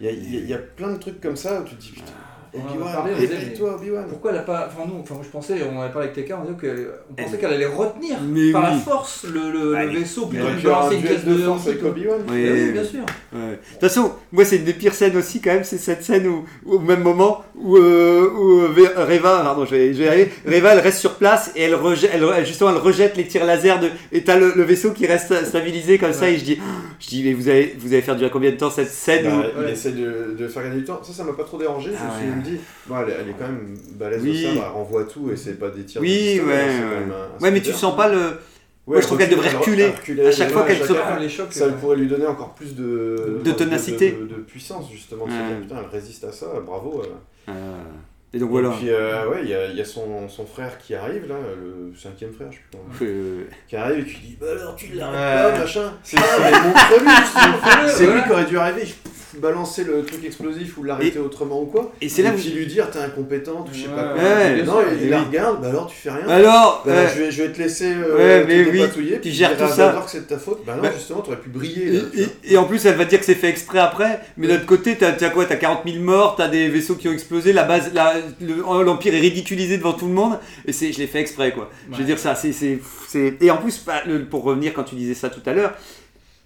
il y y a- il y a plein de trucs comme ça où tu te dis putain, Obi-Wan, réveille-toi Obi-Wan. Pourquoi elle a pas. Enfin, nous, enfin, moi je pensais, on avait parlé avec TK, on, disait que- on pensait Elle- qu'elle allait retenir Mais par la force le, le, le Allez. vaisseau plutôt que de lancer une caisse de de force avec. Obi-Wan. Oui, bien sûr. Ouais. De toute façon, moi, c'est une des pires scènes aussi, quand même, c'est cette scène où, au même moment où, euh, où euh, Ve- Reva, pardon, je vais, je vais y arriver, Reva, elle reste sur place et elle rejette, elle, elle- justement, elle rejette les tirs laser de, et t'as le, le vaisseau qui reste stabilisé comme ça, et je dis, je dis, mais vous avez, vous avez faire durer combien de temps cette scène Bah, où- Il Ouais. essaie de, de faire gagner du temps. Ça, ça m'a pas trop dérangé. Je Ah me suis bon, elle, est- elle est quand même balèze Oui. au sabre, elle renvoie tout et c'est pas des tirs Oui, ouais, c'est ouais. quand même un- un Ouais, mais tu sens pas le. Ouais, Moi, je trouve qu'elle devrait reculer. À chaque fois qu'elle se- Faire les chocs. Ça euh, pourrait lui donner encore plus de, De ténacité. de, de- de puissance, justement. Ouais. putain, elle résiste à ça, bravo. euh. Et donc voilà. Et puis, euh, ouais, il y a, il y a son, son frère qui arrive, là, le cinquième frère, je sais comment. Euh, Qui arrive et qui dit, bah alors tu l'arrêtes pas, machin. C'est Ah, c'est- lui qui aurait dû arriver, balancer le truc explosif ou l'arrêter autrement ou quoi. Et c'est là et puis lui dire, t'es incompétente, ou je sais pas quoi. ouais, non, il, il la regarde, bah alors tu fais rien. Alors, Bah, euh, je, vais, je vais te laisser euh, Ouais, mais oui, puis gères tout ça. que c'est de ta faute. Bah non, Bah, justement, t'aurais pu briller. Et, en plus, elle va te dire que c'est fait exprès après, mais d'un autre côté, t'as t'as quoi T'as 40 000 morts, t'as des vaisseaux qui ont explosé, la base, la- le- l'Empire est ridiculisé devant tout le monde, et c'est, je l'ai fait exprès, quoi. Je veux dire ça, c'est, Et en plus, bah, pour revenir quand tu disais ça tout à l'heure,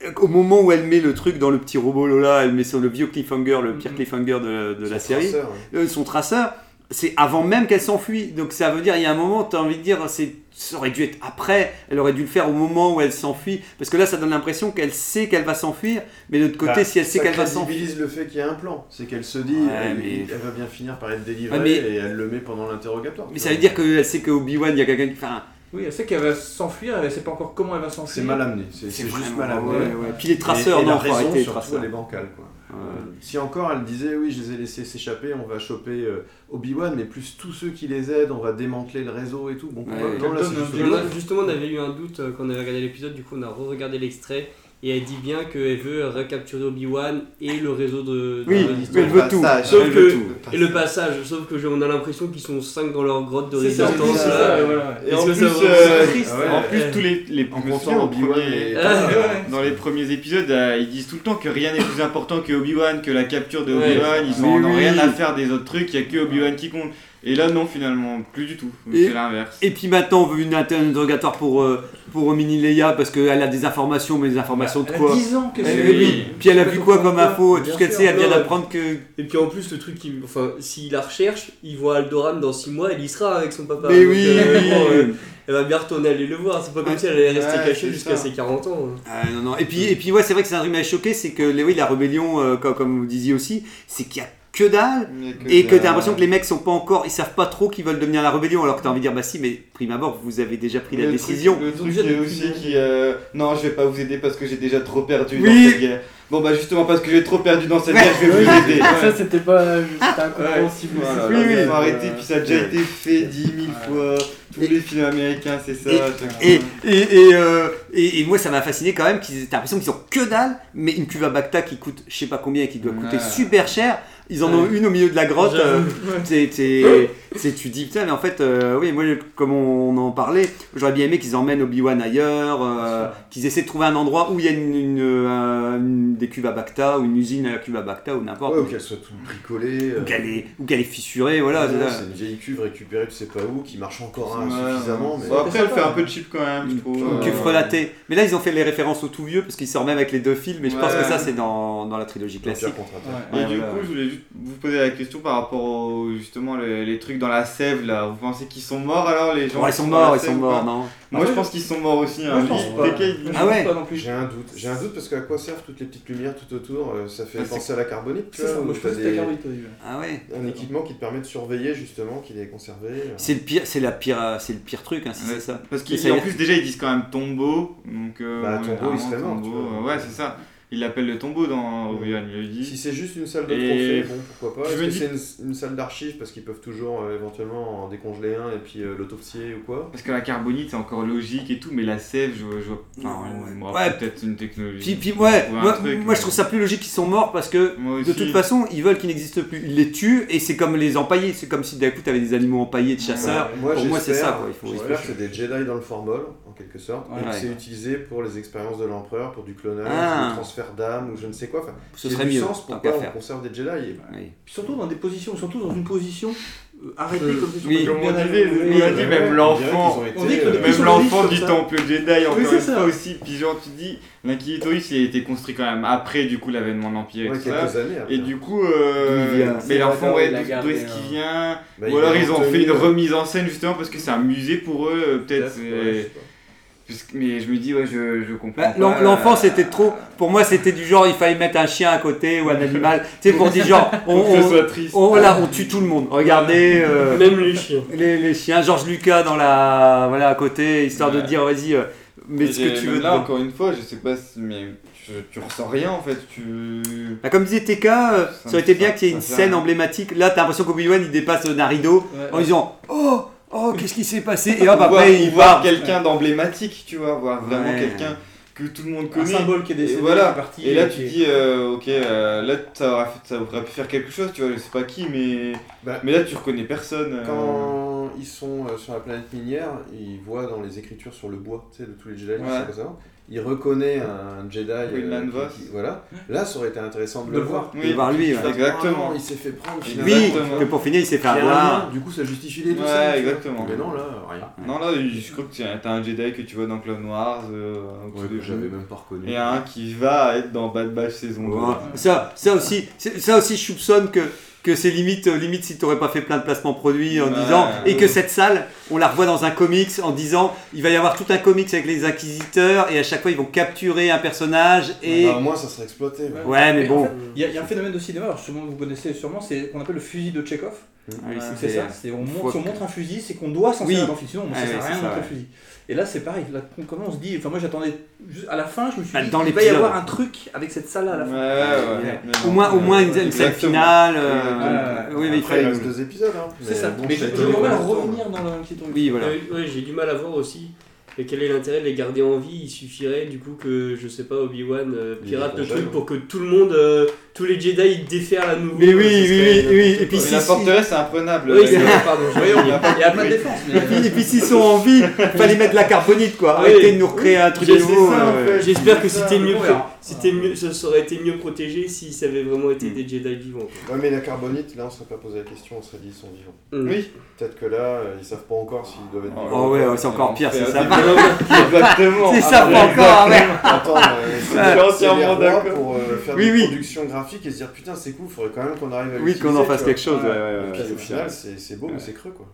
euh, au moment où elle met le truc dans le petit robot Lola, elle met sur le vieux cliffhanger, le pire Mhm. cliffhanger de, de la série, traceur, ouais. euh, son traceur, c'est avant même qu'elle s'enfuit. Donc ça veut dire, il y a un moment, tu as envie de dire, c'est, ça aurait dû être après, elle aurait dû le faire au moment où elle s'enfuit. Parce que là, ça donne l'impression qu'elle sait qu'elle va s'enfuir, mais de l'autre côté, Bah, si elle sait ça qu'elle va s'enfuir. crédibilise le fait qu'il y a un plan. C'est qu'elle se dit, Ouais, elle, mais- elle va bien finir par être délivrée Ouais, mais- et elle le met pendant l'interrogatoire. Mais ça veut dire qu'elle sait qu'Obi-Wan, il y a quelqu'un qui. Enfin, Oui, elle sait qu'elle va s'enfuir, elle sait pas encore comment elle va s'enfuir. C'est mal amené, c'est juste mal amené. ouais, ouais. Puis les traceurs, et, et non, la raison, arrêter les surtout, traceurs. elle est bancale, quoi. Ouais. Euh, si encore elle disait, oui, je les ai laissés s'échapper, on va choper euh, Obi-Wan, mais plus tous ceux qui les aident, on va démanteler le réseau et tout. Bon, Ouais. non, là, justement, on avait eu un doute euh, quand on avait regardé l'épisode, du coup on a re-regardé l'extrait et elle dit bien qu'elle veut recapturer Obi-Wan et le réseau de, de Oui, mais elle veut tout. Passage. Sauf Elle veut que- tout. Et le passage, sauf que on a l'impression qu'ils sont 5 dans leur grotte de ça, résistance. c'est là. ça, voilà. Et en plus, euh, c'est triste. Ouais. en plus, tous les, les En au Obi-Wan premier- et- Ah, ouais. dans les premiers épisodes, euh, ils disent tout le temps que rien n'est plus important que Obi-Wan, que la capture de Ouais. Obi-Wan, ils Oui, en ont oui. rien à faire des autres trucs, il y a que Obi-Wan qui compte. Et là, non, finalement, plus du tout. Et- C'est l'inverse. Et puis maintenant, on veut une inter- un interrogatoire pour, euh, pour Mini Leia parce qu'elle a des informations, mais des informations de Elle a quoi 10 ans que c'est. oui, oui. Puis elle a vu quoi comme info Tout ce qu'elle sait, elle vient d'apprendre que. Et puis en plus, le truc, qui, enfin, s'il la recherche, il voit Aldoran dans 6 mois, elle y sera avec son papa. Mais Donc, oui, euh, oui. bon, euh, elle va bien retourner aller le voir. C'est pas comme si elle allait rester Ouais, cachée jusqu'à ses 40 ans. hein. Ah, non, non. Et puis, et puis ouais, c'est vrai que c'est un truc qui m'a choqué, c'est que les- oui, la rébellion, euh, comme, comme vous disiez aussi, c'est qu'il y a que dalle. Que Et que t'as l'impression que les mecs sont pas encore, ils savent pas trop qu'ils veulent devenir la rébellion, alors que t'as envie de dire bah si, mais prime abord vous avez déjà pris la décision. Truc, le truc aussi qui. euh, Non, je vais pas vous aider parce que j'ai déjà trop perdu Oui. dans cette guerre. Bon, bah justement, parce que j'ai trop perdu dans cette guerre, je vais vous aider. Ça, c'était pas. C'était incompréhensible. Voilà, c'est oui, oui, faut arrêter, puis ça a déjà été fait dix mille fois. Tous les films américains, c'est ça. Et- euh, et- et moi ça m'a fasciné quand même qu'ils t'as l'impression qu'ils ont que dalle, mais une cuve à Bacta qui coûte je sais pas combien et qui doit coûter Ouais. super cher. Ils en ont une au milieu de la grotte. euh, c'est- c'est- tu dis putain, mais en fait, euh, oui, moi comme on, on en parlait, j'aurais bien aimé qu'ils emmènent Obi-Wan ailleurs, euh, qu'ils essaient de trouver un endroit où il y a une, une, euh, une- des cuves à Bacta ou une usine à la cuve à Bacta ou n'importe. Ouais, ou qu'elle soit toute bricolée. ou qu'elle est, fissurée, voilà. ouais, c'est une vieille cuve récupérée, tu sais pas où, qui marche encore hein, Ouais. suffisamment. Mais... Bon, après, elle fait un peu de cheap quand même, je trouve. Une cuve frelatée. Mais là, ils ont fait les références au tout vieux parce qu'ils sortent même avec les deux films. Mais je pense que ça, c'est dans, dans la trilogie classique. Et Ouais, du coup, je voulais juste vous poser la question par rapport au, justement les, les trucs dans la sève là. Vous pensez qu'ils sont morts alors les gens Ouais, ils sont morts, ils sont morts, non Moi, je pense qu'ils sont morts aussi. Moi, Hein. je pense Lui, pas. Ah ouais Pas non plus. J'ai un doute. J'ai un doute parce qu'à quoi servent toutes les petites lumières tout autour euh, Ça fait Ah, penser à la carbonite, tu ça, moi je pense carbonite. Ah ouais un équipement qui te permet de surveiller justement qu'il est conservé. euh. C'est le pire, c'est la pire, euh, c'est le pire truc, hein, si Ouais, c'est ça. Parce qu'en plus, déjà, ils disent quand même tombeau. Donc, euh, Bah, tombeau, il vraiment, serait mort, Ouais, c'est ça. Il l'appelle le tombeau dans Obi-Wan, il le dit. Si c'est juste une salle de Et- trophée, bon, pourquoi pas. Est-ce que dis- c'est une, une salle d'archives parce qu'ils peuvent toujours euh, éventuellement en décongeler un et puis euh, l'autopsier ou quoi? Parce que la carbonite, c'est encore logique et tout, mais la sève, je, je vois. Enfin, ouais. moi, Ouais. peut-être une technologie. Puis, puis ouais, moi, truc, moi, mais- je trouve ça plus logique qu'ils sont morts parce que Moi de toute façon ils veulent qu'ils n'existent plus. Ils les tuent et c'est comme les empaillés. C'est comme si d'un coup t'avais des animaux empaillés de chasseurs. Bah, Pour moi c'est ça quoi. Il faut, J'espère que c'est des Jedi dans le formol, quelque sorte, Ouais. et Ouais. c'est utilisé pour les expériences de l'empereur, pour du clonage, Ah. du transfert d'âme ou je ne sais quoi. Enfin, Ce c'est serait du mieux. sens pourquoi on conserve des Jedi. et- Oui. Puis surtout dans des positions, surtout dans une position euh, arrêtée Euh, comme ça. oui, on on oui, a oui, dit oui. même on l'enfant. On euh, Même l'enfant du temple Jedi, encore c'est une ça. fois aussi. Puis genre, tu dis, l'Inquisitorius, il a été construit quand même après, du coup, l'avènement de l'Empire ouais, et tout ça. quelques années après. Et du coup, euh, mais l'enfant, ouais, d'où est-ce qu'il vient? Bah, Ou alors ils ont fait une remise en scène justement parce que c'est un musée pour eux, peut-être. ouais, Mais je me dis, ouais, je, je comprends. Bah, L'enfant euh, c'était trop. Pour moi c'était du genre il fallait mettre un chien à côté ou un animal. tu sais pour dire genre on, Pour que ce on, soit triste. on- voilà, on tue tout le monde. Regardez. euh, Même les chiens. les, les chiens, Georges Lucas dans la voilà à côté, histoire de dire vas-y, euh, mets ce que tu veux. Là, dedans. encore une fois, je sais pas, si- mais tu, tu ressens rien en fait. Tu. Bah, comme disait TK, euh, ça aurait été bien qu'il y ait une scène rien. emblématique. Là, t'as l'impression qu'Obi-Wan il dépasse d'un rideau Ouais. en disant Oh, oh, qu'est-ce qui s'est passé Et hop, voir- après il voir part. quelqu'un d'emblématique, tu vois, voir vraiment Ouais. quelqu'un que tout le monde Un connaît. symbole qui est Et décédé, voilà. est parti. Et là, tu dis, euh, ok, euh, là, ça aurait, fait- ça aurait pu faire quelque chose, tu vois, je sais pas qui, mais. Bah, mais là, tu reconnais personne. euh. Quand ils sont euh, sur la planète minière, ils voient dans les écritures sur le bois, tu sais, de tous les Jedi, Ouais. ça. Il reconnaît un Jedi. euh, qui- qui- voilà. Là, ça aurait été intéressant de De le voir. De voir lui, ouais. Exactement. il s'est fait prendre Oui, finalement. Oui, Exactement. que pour finir il s'est fait avoir. Du coup, ça justifie les deux Ouais, exactement. Mais non, là, rien. Non, là, je crois que t'as un Jedi que tu vois dans Clone Wars. euh, Ouais, que j'avais même pas reconnu. Et un qui va être dans Bad Batch saison 2. Ouais. Ça, ça aussi, ça aussi, je soupçonne que que c'est limite, euh, limite si t'aurais pas fait plein de placements produits en Ouais. disant et que cette salle, on la revoit dans un comics en disant il va y avoir tout un comics avec les inquisiteurs et à chaque fois ils vont capturer un personnage et Bah, au moins, ça serait exploité. ouais. ouais mais bon, Il y, a- il y a un phénomène de cinéma, alors sûrement vous connaissez sûrement, c'est qu'on appelle le fusil de Chekhov. Ouais, C'est ça, c'est on montre, si on montre un fusil, c'est qu'on doit s'en Oui. servir dans le film, sinon on ne Ouais, sert ouais, à rien de ça, montrer ouais. le fusil. Et là c'est pareil, là, comment on se dit, enfin moi j'attendais, juste à la fin je me suis Bah, dit, dans il va y avoir un truc avec cette salle à la Ouais, fin. ouais. mais au non. moins, au moins une, Exactement. finale. euh, oui, mais il Après, il reste deux épisodes. Hein. C'est ça, bon, mais j'aimerais longtemps. revenir dans l'Inquisitorius. Oui, voilà. Ouais, ouais, j'ai du mal à voir aussi. Et quel est l'intérêt de les garder en vie? Il suffirait du coup que, je sais pas, Obi-Wan euh, pirate le truc pour que tout le monde, euh, tous les Jedi, ils déferlent à nouveau. Mais oui, oui, oui, oui. Et puis si- la forteresse, c'est imprenable. Oui, c'est vrai, pardon. Voyons, il y a pas- il de défense. Et puis, s'ils sont en vie, fallait mettre de la carbonite quoi. Arrêtez de nous recréer un truc nouveau. euh. J'espère que c'était ça, mieux, c'était mieux, ça aurait été mieux protégé si ça avait vraiment été des Jedi vivants. quoi. Ouais, mais la carbonite, là, on serait pas posé la question, on serait dit ils sont vivants. Mm. Oui. Peut-être que là, euh, ils savent pas encore s'ils doivent être Oh, vivants. Oh ouais, ouais, c'est encore pire, c'est ça. Exactement. C'est ça, Ah, pas encore. Attends, euh, c'est rois d'accord. pour euh, faire Oui, des oui. Graphiques et se dire putain c'est cool, faudrait quand même qu'on arrive à Oui, qu'on en fasse quelque chose. ouais, ouais, Et ouais, puis au final, c'est c'est beau, mais c'est creux quoi.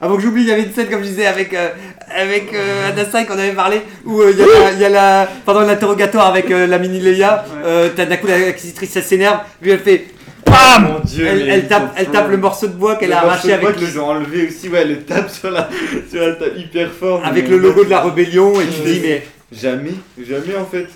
Avant que j'oublie, il y avait une scène, comme je disais, avec, euh, avec euh, qu'on avait parlé, où euh, il y a la- il y, a la. Pendant l'interrogatoire avec euh, la mini Leia, euh, t'as d'un coup l'acquisitrice elle s'énerve, lui elle fait. BAM Mon dieu, elle, elle tape, elle tape le morceau de bois qu'elle a Le arraché morceau de avec bois le, ont enlevé aussi, ouais, le tape sur la, sur la hyper fort. avec le logo de la rébellion, et tu dis mais. Jamais, jamais en fait.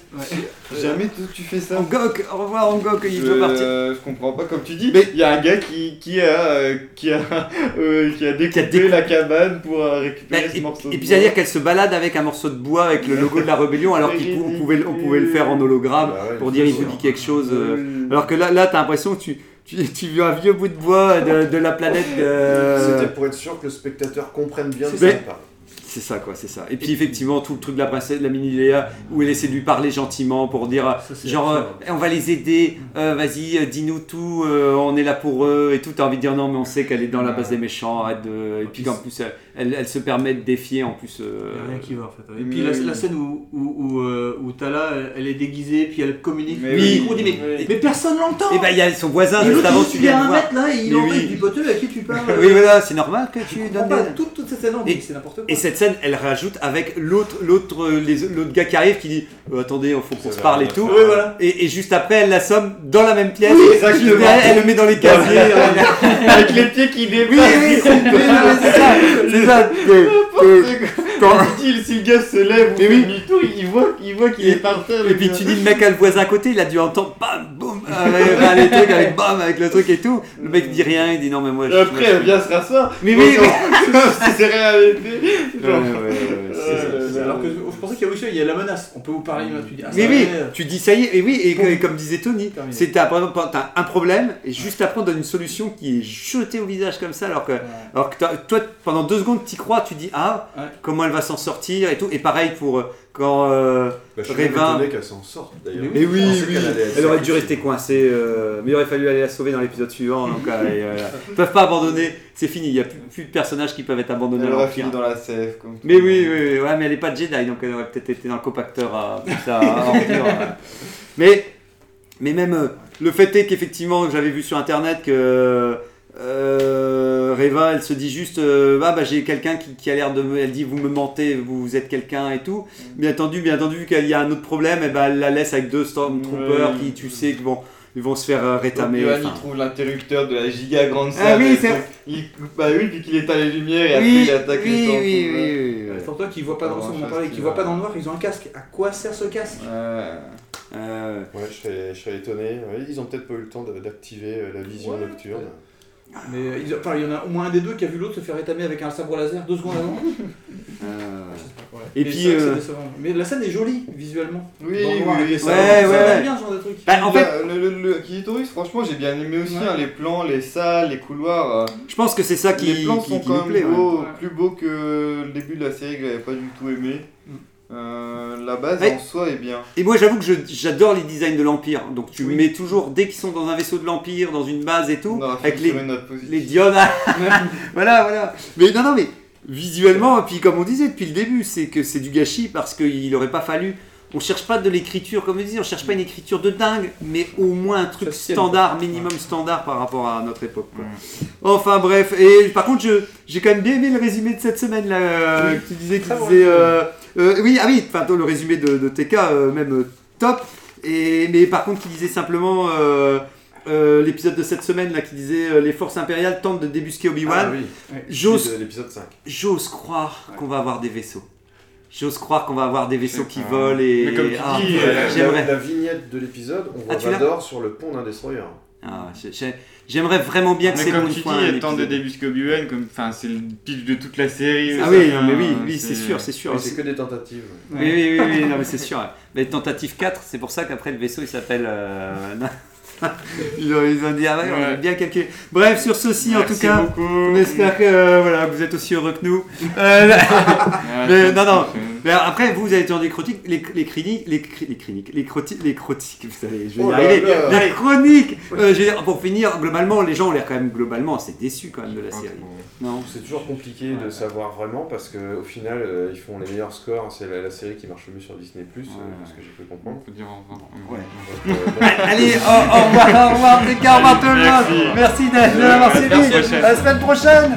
Jamais tu, tu fais ça. Angok, au revoir Angok, il doit partir. Euh, je comprends pas, comme tu dis, Mais- il y a un gars qui, qui a, euh, qui a, euh, qui a découpé découpé- la cabane pour euh, récupérer Bah, ce et, morceau et de puis bois. c'est-à-dire qu'elle se balade avec un morceau de bois avec le logo de la rébellion alors qu'on pouvait, on pouvait le faire en hologramme Bah ouais, pour dire il vous dit quelque chose. euh, alors que là, là t'as l'impression que tu, tu, tu veux un vieux bout de bois de, de la planète. euh, C'était pour être sûr que le spectateur comprenne bien de ça. C'est ça quoi, c'est ça. Et puis effectivement tout le truc de la princesse, de la mini Léa, où elle essaie de lui parler gentiment pour dire euh, genre euh, on va les aider, euh, vas-y dis-nous tout, euh, on est là pour eux et tout. T'as envie de dire non mais on sait qu'elle est dans la base des méchants, arrête de. Et puis qu'en plus elle, elle, elle se permet de défier en plus. euh, Il y a rien qui va en fait. Et puis la, oui. la scène où, où, où, euh, où Tala elle- est déguisée, puis elle communique. Mais oui. dit, mais, Oui. mais personne l'entend Et ben il y a son voisin juste avant, il- tu il y a viens un voir. mec là, et il oui. du poteux à qui tu parles. Oui voilà, c'est normal que tu donnes pas. des... Toute, toute cette scène, c'est n'importe quoi. Et cette scène, elle rajoute avec l'autre, l'autre, euh, les- l'autre gars qui arrive qui dit euh, attendez, il faut qu'on se parle et tout. Ouais, voilà. Et, et juste après, elle l'assomme dans la même pièce. Exactement. elle le met dans les casiers. Avec les pieds qui oui, déplacent. oui, oui, c'est ça. Quand il, si le gars se lève ou oui. demi-tour, il voit, il voit qu'il est par terre. Et puis tu dis le mec a le voisin à côté, il a dû entendre bam, boum, avec, les trucs, avec bam, avec le truc et tout. Le mec dit rien, il dit non mais moi. Je- après, elle vient se rasseoir. Mais oui, c'est réalité. Il y a la menace. On peut vous parler, là, tu dis. Ah, oui, euh, tu dis ça y est, et oui, et, que- Bon. et comme disait Tony, c'est t'as, un problème, et juste après on donne une solution qui est jetée au visage comme ça, alors que, alors que toi, pendant deux secondes, t'y crois, tu dis ah, Ouais. comment elle va s'en sortir et tout, et pareil pour euh, quand. euh, Bah, je Révin. qu'elle s'en sorte d'ailleurs. mais oui, oui, être elle aurait dû rester coincée, euh, mais il aurait fallu aller la sauver dans l'épisode suivant, donc euh, et, euh, ils peuvent pas abandonner, c'est fini, il n'y a plus, plus de personnages qui peuvent être abandonnés Elle à aurait fini dans la sève. Comme Mais oui, oui, oui, ouais, mais elle est pas Jedi, donc elle aurait peut-être été dans le compacteur à, plus à, à. Mais, mais même euh, le fait est qu'effectivement, j'avais vu sur internet que euh, Reva, elle se dit juste euh, Ah bah j'ai quelqu'un qui, qui a l'air de me. Elle dit Vous me mentez, vous êtes quelqu'un et tout. Bien entendu, bien entendu, qu'il y a un autre problème, et ben elle la laisse avec deux Stormtroopers qui, tu sais, qui vont, ils vont se faire euh, rétamer. Enfin. il trouve l'interrupteur de la giga grande salle. Ah oui, c'est- il... Bah oui, puis qu'il éteint les lumières et après Oui, il attaque oui, les oui, Stormtroopers. oui, oui, oui, oui. Pour toi qui voit pas dans son bon, qui voit pas dans le noir, ils ont un casque. À quoi sert ce casque? Ouais. Euh, Ouais, je serais, je serais étonné. Ils ont peut-être pas eu le temps d'activer la vision Ouais, nocturne. Mais euh, ils- enfin, il y en a au moins un des deux qui a vu l'autre se faire étamer avec un sabre laser deux secondes avant. Ouais. Et Mais puis, euh. Mais la scène est jolie visuellement. Oui, le oui, et ça Ouais, bien ce genre de truc. Bah, en fait, le, le, le Kilitoris, franchement, j'ai bien aimé aussi Ouais. hein, les plans, les salles, les couloirs. euh, je pense que c'est ça qui, les plans qui- sont qui quand nous même plaît. plus beaux que le début de la série que j'avais pas du tout aimé. Mm. Euh, la base Ouais. en soi est bien. Et moi j'avoue que j'adore les designs de l'Empire. Donc tu Oui. mets toujours, dès qu'ils sont dans un vaisseau de l'Empire, dans une base et tout, avec les, les diodes. voilà, voilà. Mais non, non, mais visuellement, et puis comme on disait depuis le début, c'est que c'est du gâchis parce qu'il aurait pas fallu. On cherche pas de l'écriture, comme on disait, on cherche pas une écriture de dingue, mais au moins un truc standard, minimum standard par rapport à notre époque. quoi. Enfin bref, et par contre, je- j'ai quand même bien aimé le résumé de cette semaine là. euh, que tu disais, qui disait, euh, euh, oui, ah oui, enfin, le résumé de, de TK, même top. Et, mais par contre, qui disait simplement euh, l'épisode de cette semaine là, qui disait euh, les forces impériales tentent de débusquer Obi-Wan. Ah oui, 5. j'ose croire qu'on va avoir des vaisseaux. J'ose croire qu'on va avoir des vaisseaux qui volent et. Mais comme tu Ah, dis, Euh, la, j'aimerais. la vignette de l'épisode, on Ah, voit tu l'as Vador sur le pont d'un destroyer. Ah, j'ai- j'ai- J'aimerais vraiment bien que Mais c'est comme bon tu dis, étant de début Obi-Wan, comme, enfin, c'est le pitch de toute la série. Ah aussi, oui, non, mais oui, oui, c'est sûr, c'est sûr. Mais c'est que des tentatives. Oui, oui, oui, oui, non, mais c'est sûr. Mais tentative 4, c'est pour ça qu'après le vaisseau il s'appelle. euh, ils, ont, ils ont dit, ah ouais, on a bien calculé. Bref, sur ceci en tout cas, beaucoup. on espère que euh, voilà, vous êtes aussi heureux que nous. Euh, mais c'est- non, non. c'est- mais après, vous, vous avez entendu des chroniques, les, les les, les cliniques, les critiques, les critiques, vous savez, je vais Oh y là arriver. là. Les chroniques Euh, je veux dire, Pour finir, globalement, les gens ont l'air quand même globalement assez déçus quand même de la série. Non? C'est toujours compliqué de savoir vraiment parce qu'au final, euh, ils font les meilleurs scores. C'est la, la série qui marche le mieux sur Disney, euh, ce que j'ai pu comprendre. On peut dire au revoir. Ouais. Donc, euh. Allez, au, au revoir, au revoir, TK, au revoir tout le monde. Merci À la suivi. À la semaine prochaine.